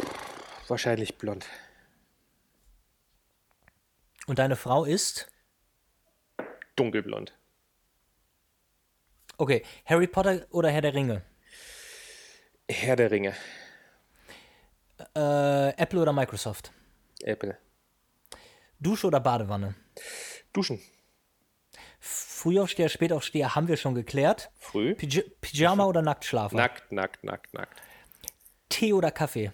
Wahrscheinlich blond. Und deine Frau ist? Dunkelblond. Okay, Harry Potter oder Herr der Ringe? Herr der Ringe. Äh, Apple oder Microsoft? Apple. Dusche oder Badewanne? Duschen. Frühaufsteher, Spätaufsteher haben wir schon geklärt. Früh. Pij Pyjama oder Nacktschlafen? Nackt, nackt, nackt, nackt. Tee oder Kaffee?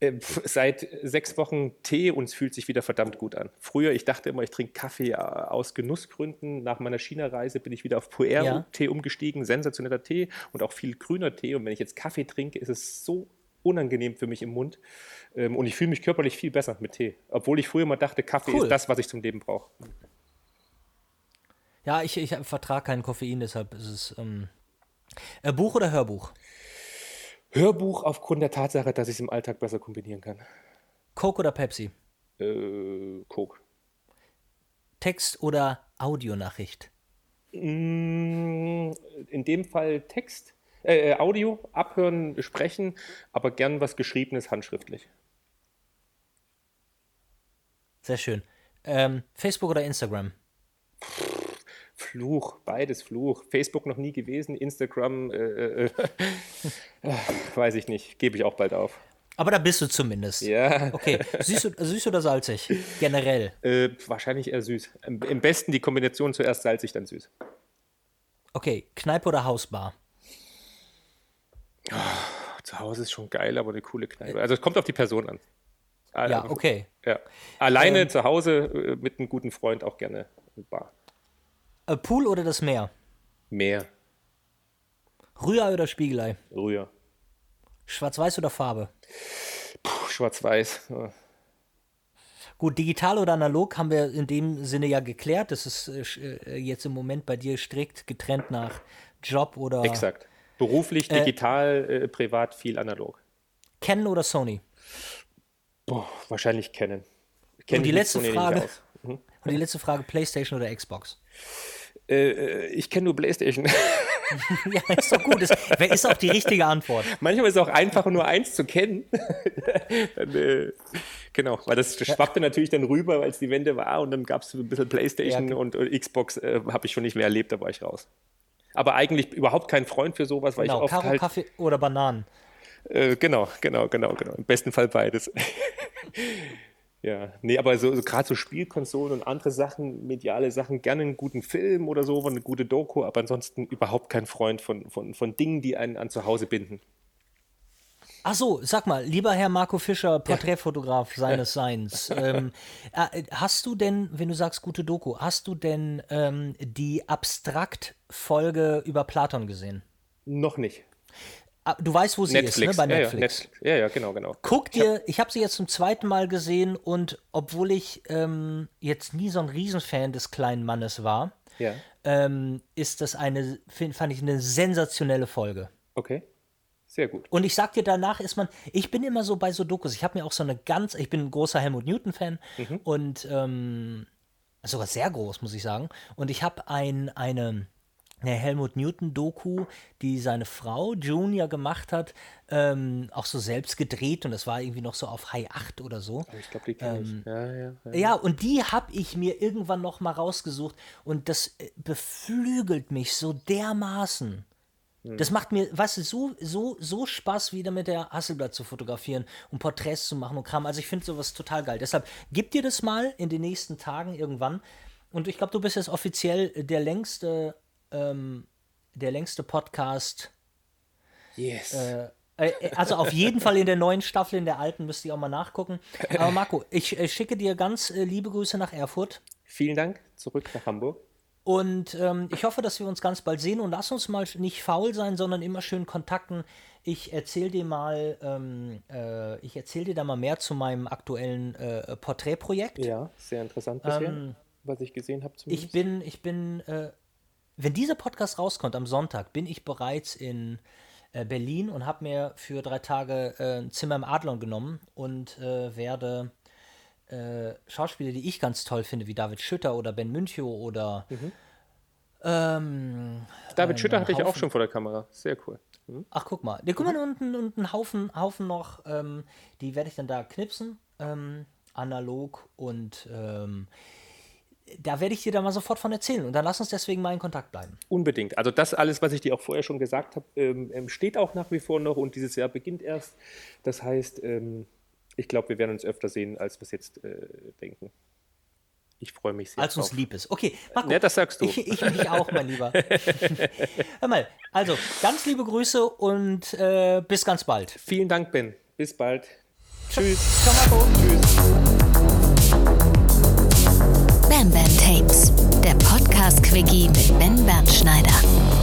Äh, seit sechs Wochen Tee und es fühlt sich wieder verdammt gut an. Früher, ich dachte immer, ich trinke Kaffee äh, aus Genussgründen. Nach meiner China-Reise bin ich wieder auf Puer-Tee ja. umgestiegen. Sensationeller Tee und auch viel grüner Tee. Und wenn ich jetzt Kaffee trinke, ist es so unangenehm für mich im Mund. Ähm, und ich fühle mich körperlich viel besser mit Tee. Obwohl ich früher mal dachte, Kaffee cool. ist das, was ich zum Leben brauche. Ja, ich, ich vertrage keinen Koffein, deshalb ist es. Ähm, äh, Buch oder Hörbuch? Hörbuch aufgrund der Tatsache, dass ich es im Alltag besser kombinieren kann. Coke oder Pepsi? Äh, Coke. Text oder Audionachricht? Mm, in dem Fall Text, äh, äh, Audio, abhören, sprechen, aber gern was Geschriebenes handschriftlich. Sehr schön. Ähm, Facebook oder Instagram? Fluch, beides Fluch. Facebook noch nie gewesen, Instagram, äh, äh, äh weiß ich nicht, gebe ich auch bald auf. Aber da bist du zumindest. Ja. Okay. Süß, süß oder salzig? Generell? Äh, wahrscheinlich eher süß. Im besten die Kombination zuerst salzig, dann süß. Okay. Kneipe oder Hausbar? Oh, zu Hause ist schon geil, aber eine coole Kneipe. Also es kommt auf die Person an. Ja, okay. Ja. Alleine ähm, zu Hause äh, mit einem guten Freund auch gerne eine Bar. Äh, Pool oder das Meer? Meer. Rührei oder Spiegelei? Rühr. Schwarz-Weiß oder Farbe? Schwarz-Weiß. Ja. Gut, digital oder analog haben wir in dem Sinne ja geklärt. Das ist äh, jetzt im Moment bei dir strikt getrennt nach Job oder. Exakt. Beruflich, äh, digital, äh, privat viel analog. Canon oder Sony? Boah, wahrscheinlich Canon. Canon und die letzte Frage. Mhm. Und die letzte Frage: PlayStation oder Xbox? Äh, äh, ich kenne nur PlayStation. ja, ist doch gut. Ist, ist auch die richtige Antwort. Manchmal ist es auch einfacher, nur eins zu kennen. dann, äh, genau, weil das schwappte natürlich dann rüber, weil es die Wende war und dann gab es ein bisschen PlayStation ja, und, und, Xbox äh, habe ich schon nicht mehr erlebt, da war ich raus. Aber eigentlich überhaupt kein Freund für sowas, weil genau, ich oft Karo, halt, Kaffee oder Bananen. Äh, genau, genau, genau, genau. Im besten Fall beides. Ja, nee, aber so, so gerade so Spielkonsolen und andere Sachen, mediale Sachen, gerne einen guten Film oder so, eine gute Doku, aber ansonsten überhaupt kein Freund von, von, von Dingen, die einen an zu Hause binden. Ach so, sag mal, lieber Herr Marco Fischer, Porträtfotograf seines Seins, ähm, äh, hast du denn, wenn du sagst gute Doku, hast du denn ähm, die Abstrakt-Folge über Platon gesehen? Noch nicht. Ah, du weißt, wo sie Netflix. ist, ne? Bei Netflix. Ja, ja, ja, genau, genau. Guck dir, ich habe sie jetzt zum zweiten Mal gesehen und obwohl ich ähm, jetzt nie so ein Riesenfan des kleinen Mannes war, ja. ähm, ist das eine, find, fand ich eine sensationelle Folge. Okay. Sehr gut. Und ich sag dir, danach ist man, ich bin immer so bei so Dokus, ich habe mir auch so eine ganz, ich bin ein großer Helmut Newton-Fan mhm. und ähm, sogar sehr groß, muss ich sagen. Und ich habe ein, eine, eine Helmut Newton-Doku, die seine Frau Junior gemacht hat, ähm, auch so selbst gedreht und das war irgendwie noch so auf High 8 oder so. Ich glaube, die kenne ähm, ich. Ja, ja, ja. ja, und die habe ich mir irgendwann noch mal rausgesucht und das äh, beflügelt mich so dermaßen. Hm. Das macht mir, weißt du, so, so, so Spaß, wieder mit der Hasselblatt zu fotografieren und Porträts zu machen und Kram. Also ich finde sowas total geil. Deshalb gib dir das mal in den nächsten Tagen irgendwann. Und ich glaube, du bist jetzt offiziell der längste ähm, der längste Podcast. Yes. Äh, äh, also auf jeden Fall in der neuen Staffel, in der alten müsst ihr auch mal nachgucken. Aber Marco, ich, ich schicke dir ganz äh, liebe Grüße nach Erfurt. Vielen Dank, zurück nach Hamburg. Und ähm, ich hoffe, dass wir uns ganz bald sehen und lass uns mal nicht faul sein, sondern immer schön kontakten. Ich erzähle dir mal, ähm, äh, ich erzähle dir da mal mehr zu meinem aktuellen äh, Porträtprojekt. Ja, sehr interessant bisher, ähm, was ich gesehen habe. Ich bin, ich bin äh, wenn dieser Podcast rauskommt am Sonntag, bin ich bereits in äh, Berlin und habe mir für drei Tage äh, ein Zimmer im Adlon genommen und äh, werde äh, Schauspieler, die ich ganz toll finde, wie David Schütter oder Ben Münchow oder mhm. ähm, David Schütter hatte ich auch schon vor der Kamera. Sehr cool. Mhm. Ach, guck mal. Ja, guck mal, und, und einen Haufen, Haufen noch, ähm, die werde ich dann da knipsen, ähm, analog und ähm, da werde ich dir da mal sofort von erzählen und dann lass uns deswegen mal in Kontakt bleiben. Unbedingt. Also das alles, was ich dir auch vorher schon gesagt habe, ähm, ähm, steht auch nach wie vor noch und dieses Jahr beginnt erst. Das heißt, ähm, ich glaube, wir werden uns öfter sehen, als wir es jetzt äh, denken. Ich freue mich sehr. Als uns lieb ist. Okay, Marco. Ja, das sagst du. Ich, ich mich auch, mein Lieber. Hör mal, also ganz liebe Grüße und äh, bis ganz bald. Vielen Dank, Ben. Bis bald. Tschüss. Ciao, Marco. Tschüss. Bam Bam Tapes, der Podcast-Quickie mit Ben Bernschneider.